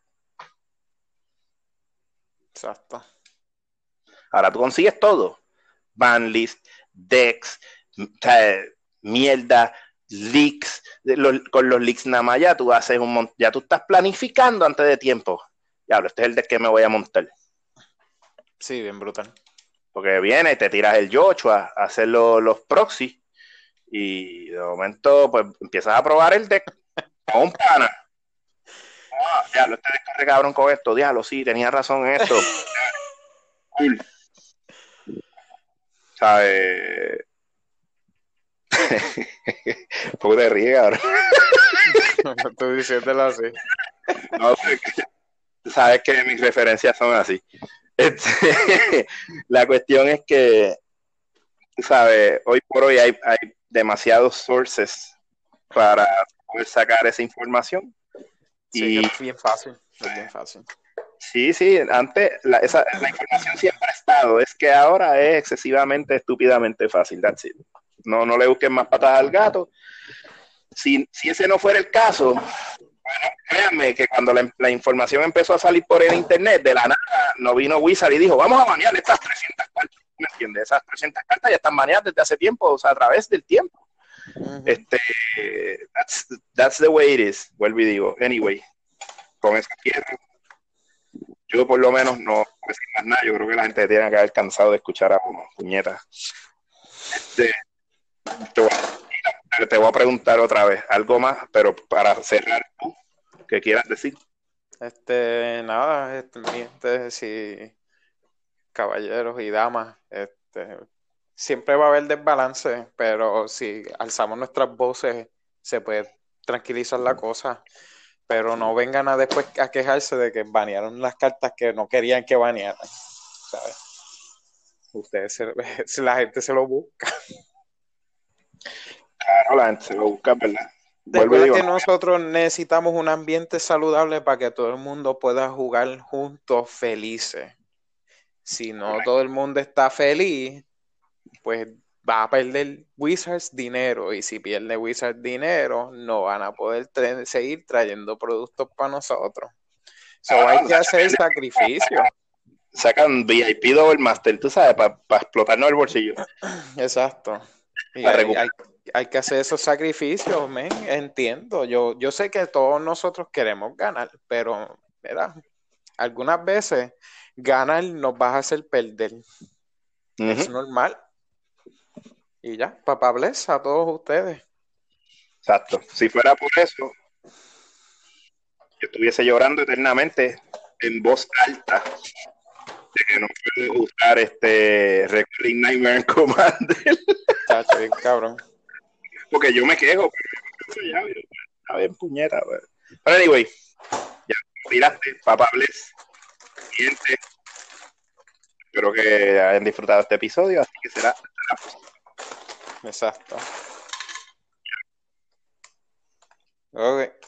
Exacto. Ahora tú consigues todo. Banlist, decks, mierda, leaks. con los leaks nada más ya tú haces un ya tú estás planificando antes de tiempo. Ya, este es el deck que me voy a montar. Sí, bien brutal. Porque viene, te tiras el Yocho a, hacer los proxies y de momento pues empiezas a probar el deck con un pana. Ah, diablo, este deck cabrón con esto, diablo, sí, tenía razón en esto. cool. ¿Sabes? Poco de ríe, cabrón. Estoy diciéndolo así. No, sabes que mis referencias son así. Este, la cuestión es que, ¿sabes? Hoy por hoy hay, hay demasiados sources para poder sacar esa información. Sí, y, es bien fácil, es bien fácil. Sí, sí, antes la, esa, la información siempre ha estado, es que ahora es excesivamente, estúpidamente fácil, that's No, no le busquen más patas al gato. Si, si ese no fuera el caso, bueno, créanme que cuando la, información empezó a salir por el internet, de la nada, no vino Wizard y dijo, vamos a banear estas 300 cartas. ¿Me entiendes? Esas 300 cartas ya están baneadas desde hace tiempo, o sea, a través del tiempo. Este, that's, that's, the way it is, vuelvo y digo. Anyway, con esa yo por lo menos no decir más nada. Yo creo que la gente tiene que haber cansado de escuchar a uno, puñetas. Este, te voy a preguntar otra vez algo más, pero para cerrar, ¿qué quieras decir? Este, nada, este, este, si caballeros y damas, este, siempre va a haber desbalance, pero si alzamos nuestras voces, se puede tranquilizar la cosa, pero no vengan a después a quejarse de que banearon las cartas que no querían que banearan, ¿sabes? Ustedes, se, la gente se lo busca. Claro, la gente se lo busca, ¿verdad? Recuerda que nosotros necesitamos un ambiente saludable para que todo el mundo pueda jugar juntos felices. Si no todo el mundo está feliz, pues va a perder Wizards dinero. Y si pierde Wizards dinero, no van a poder seguir trayendo productos para nosotros. So hay que hacer sacrificio. Sacan VIP Double Master, tú sabes, para explotarnos el bolsillo. Exacto. Y hay que hacer esos sacrificios, men, entiendo. Yo, yo sé que todos nosotros queremos ganar, pero mira, algunas veces ganar nos va a hacer perder. Es normal. Y ya, papá bless a todos ustedes. Exacto. Si fuera por eso, yo estuviese llorando eternamente en voz alta de que no puedo usar este Recording Nightmare Commander. Chacho, bien cabrón. Porque yo me quejo, pero ya, a ver, puñeta, Pero anyway, ya, miraste, papá Bless, siguiente. Espero que hayan disfrutado este episodio, así que será hasta la próxima. Exacto. Ok.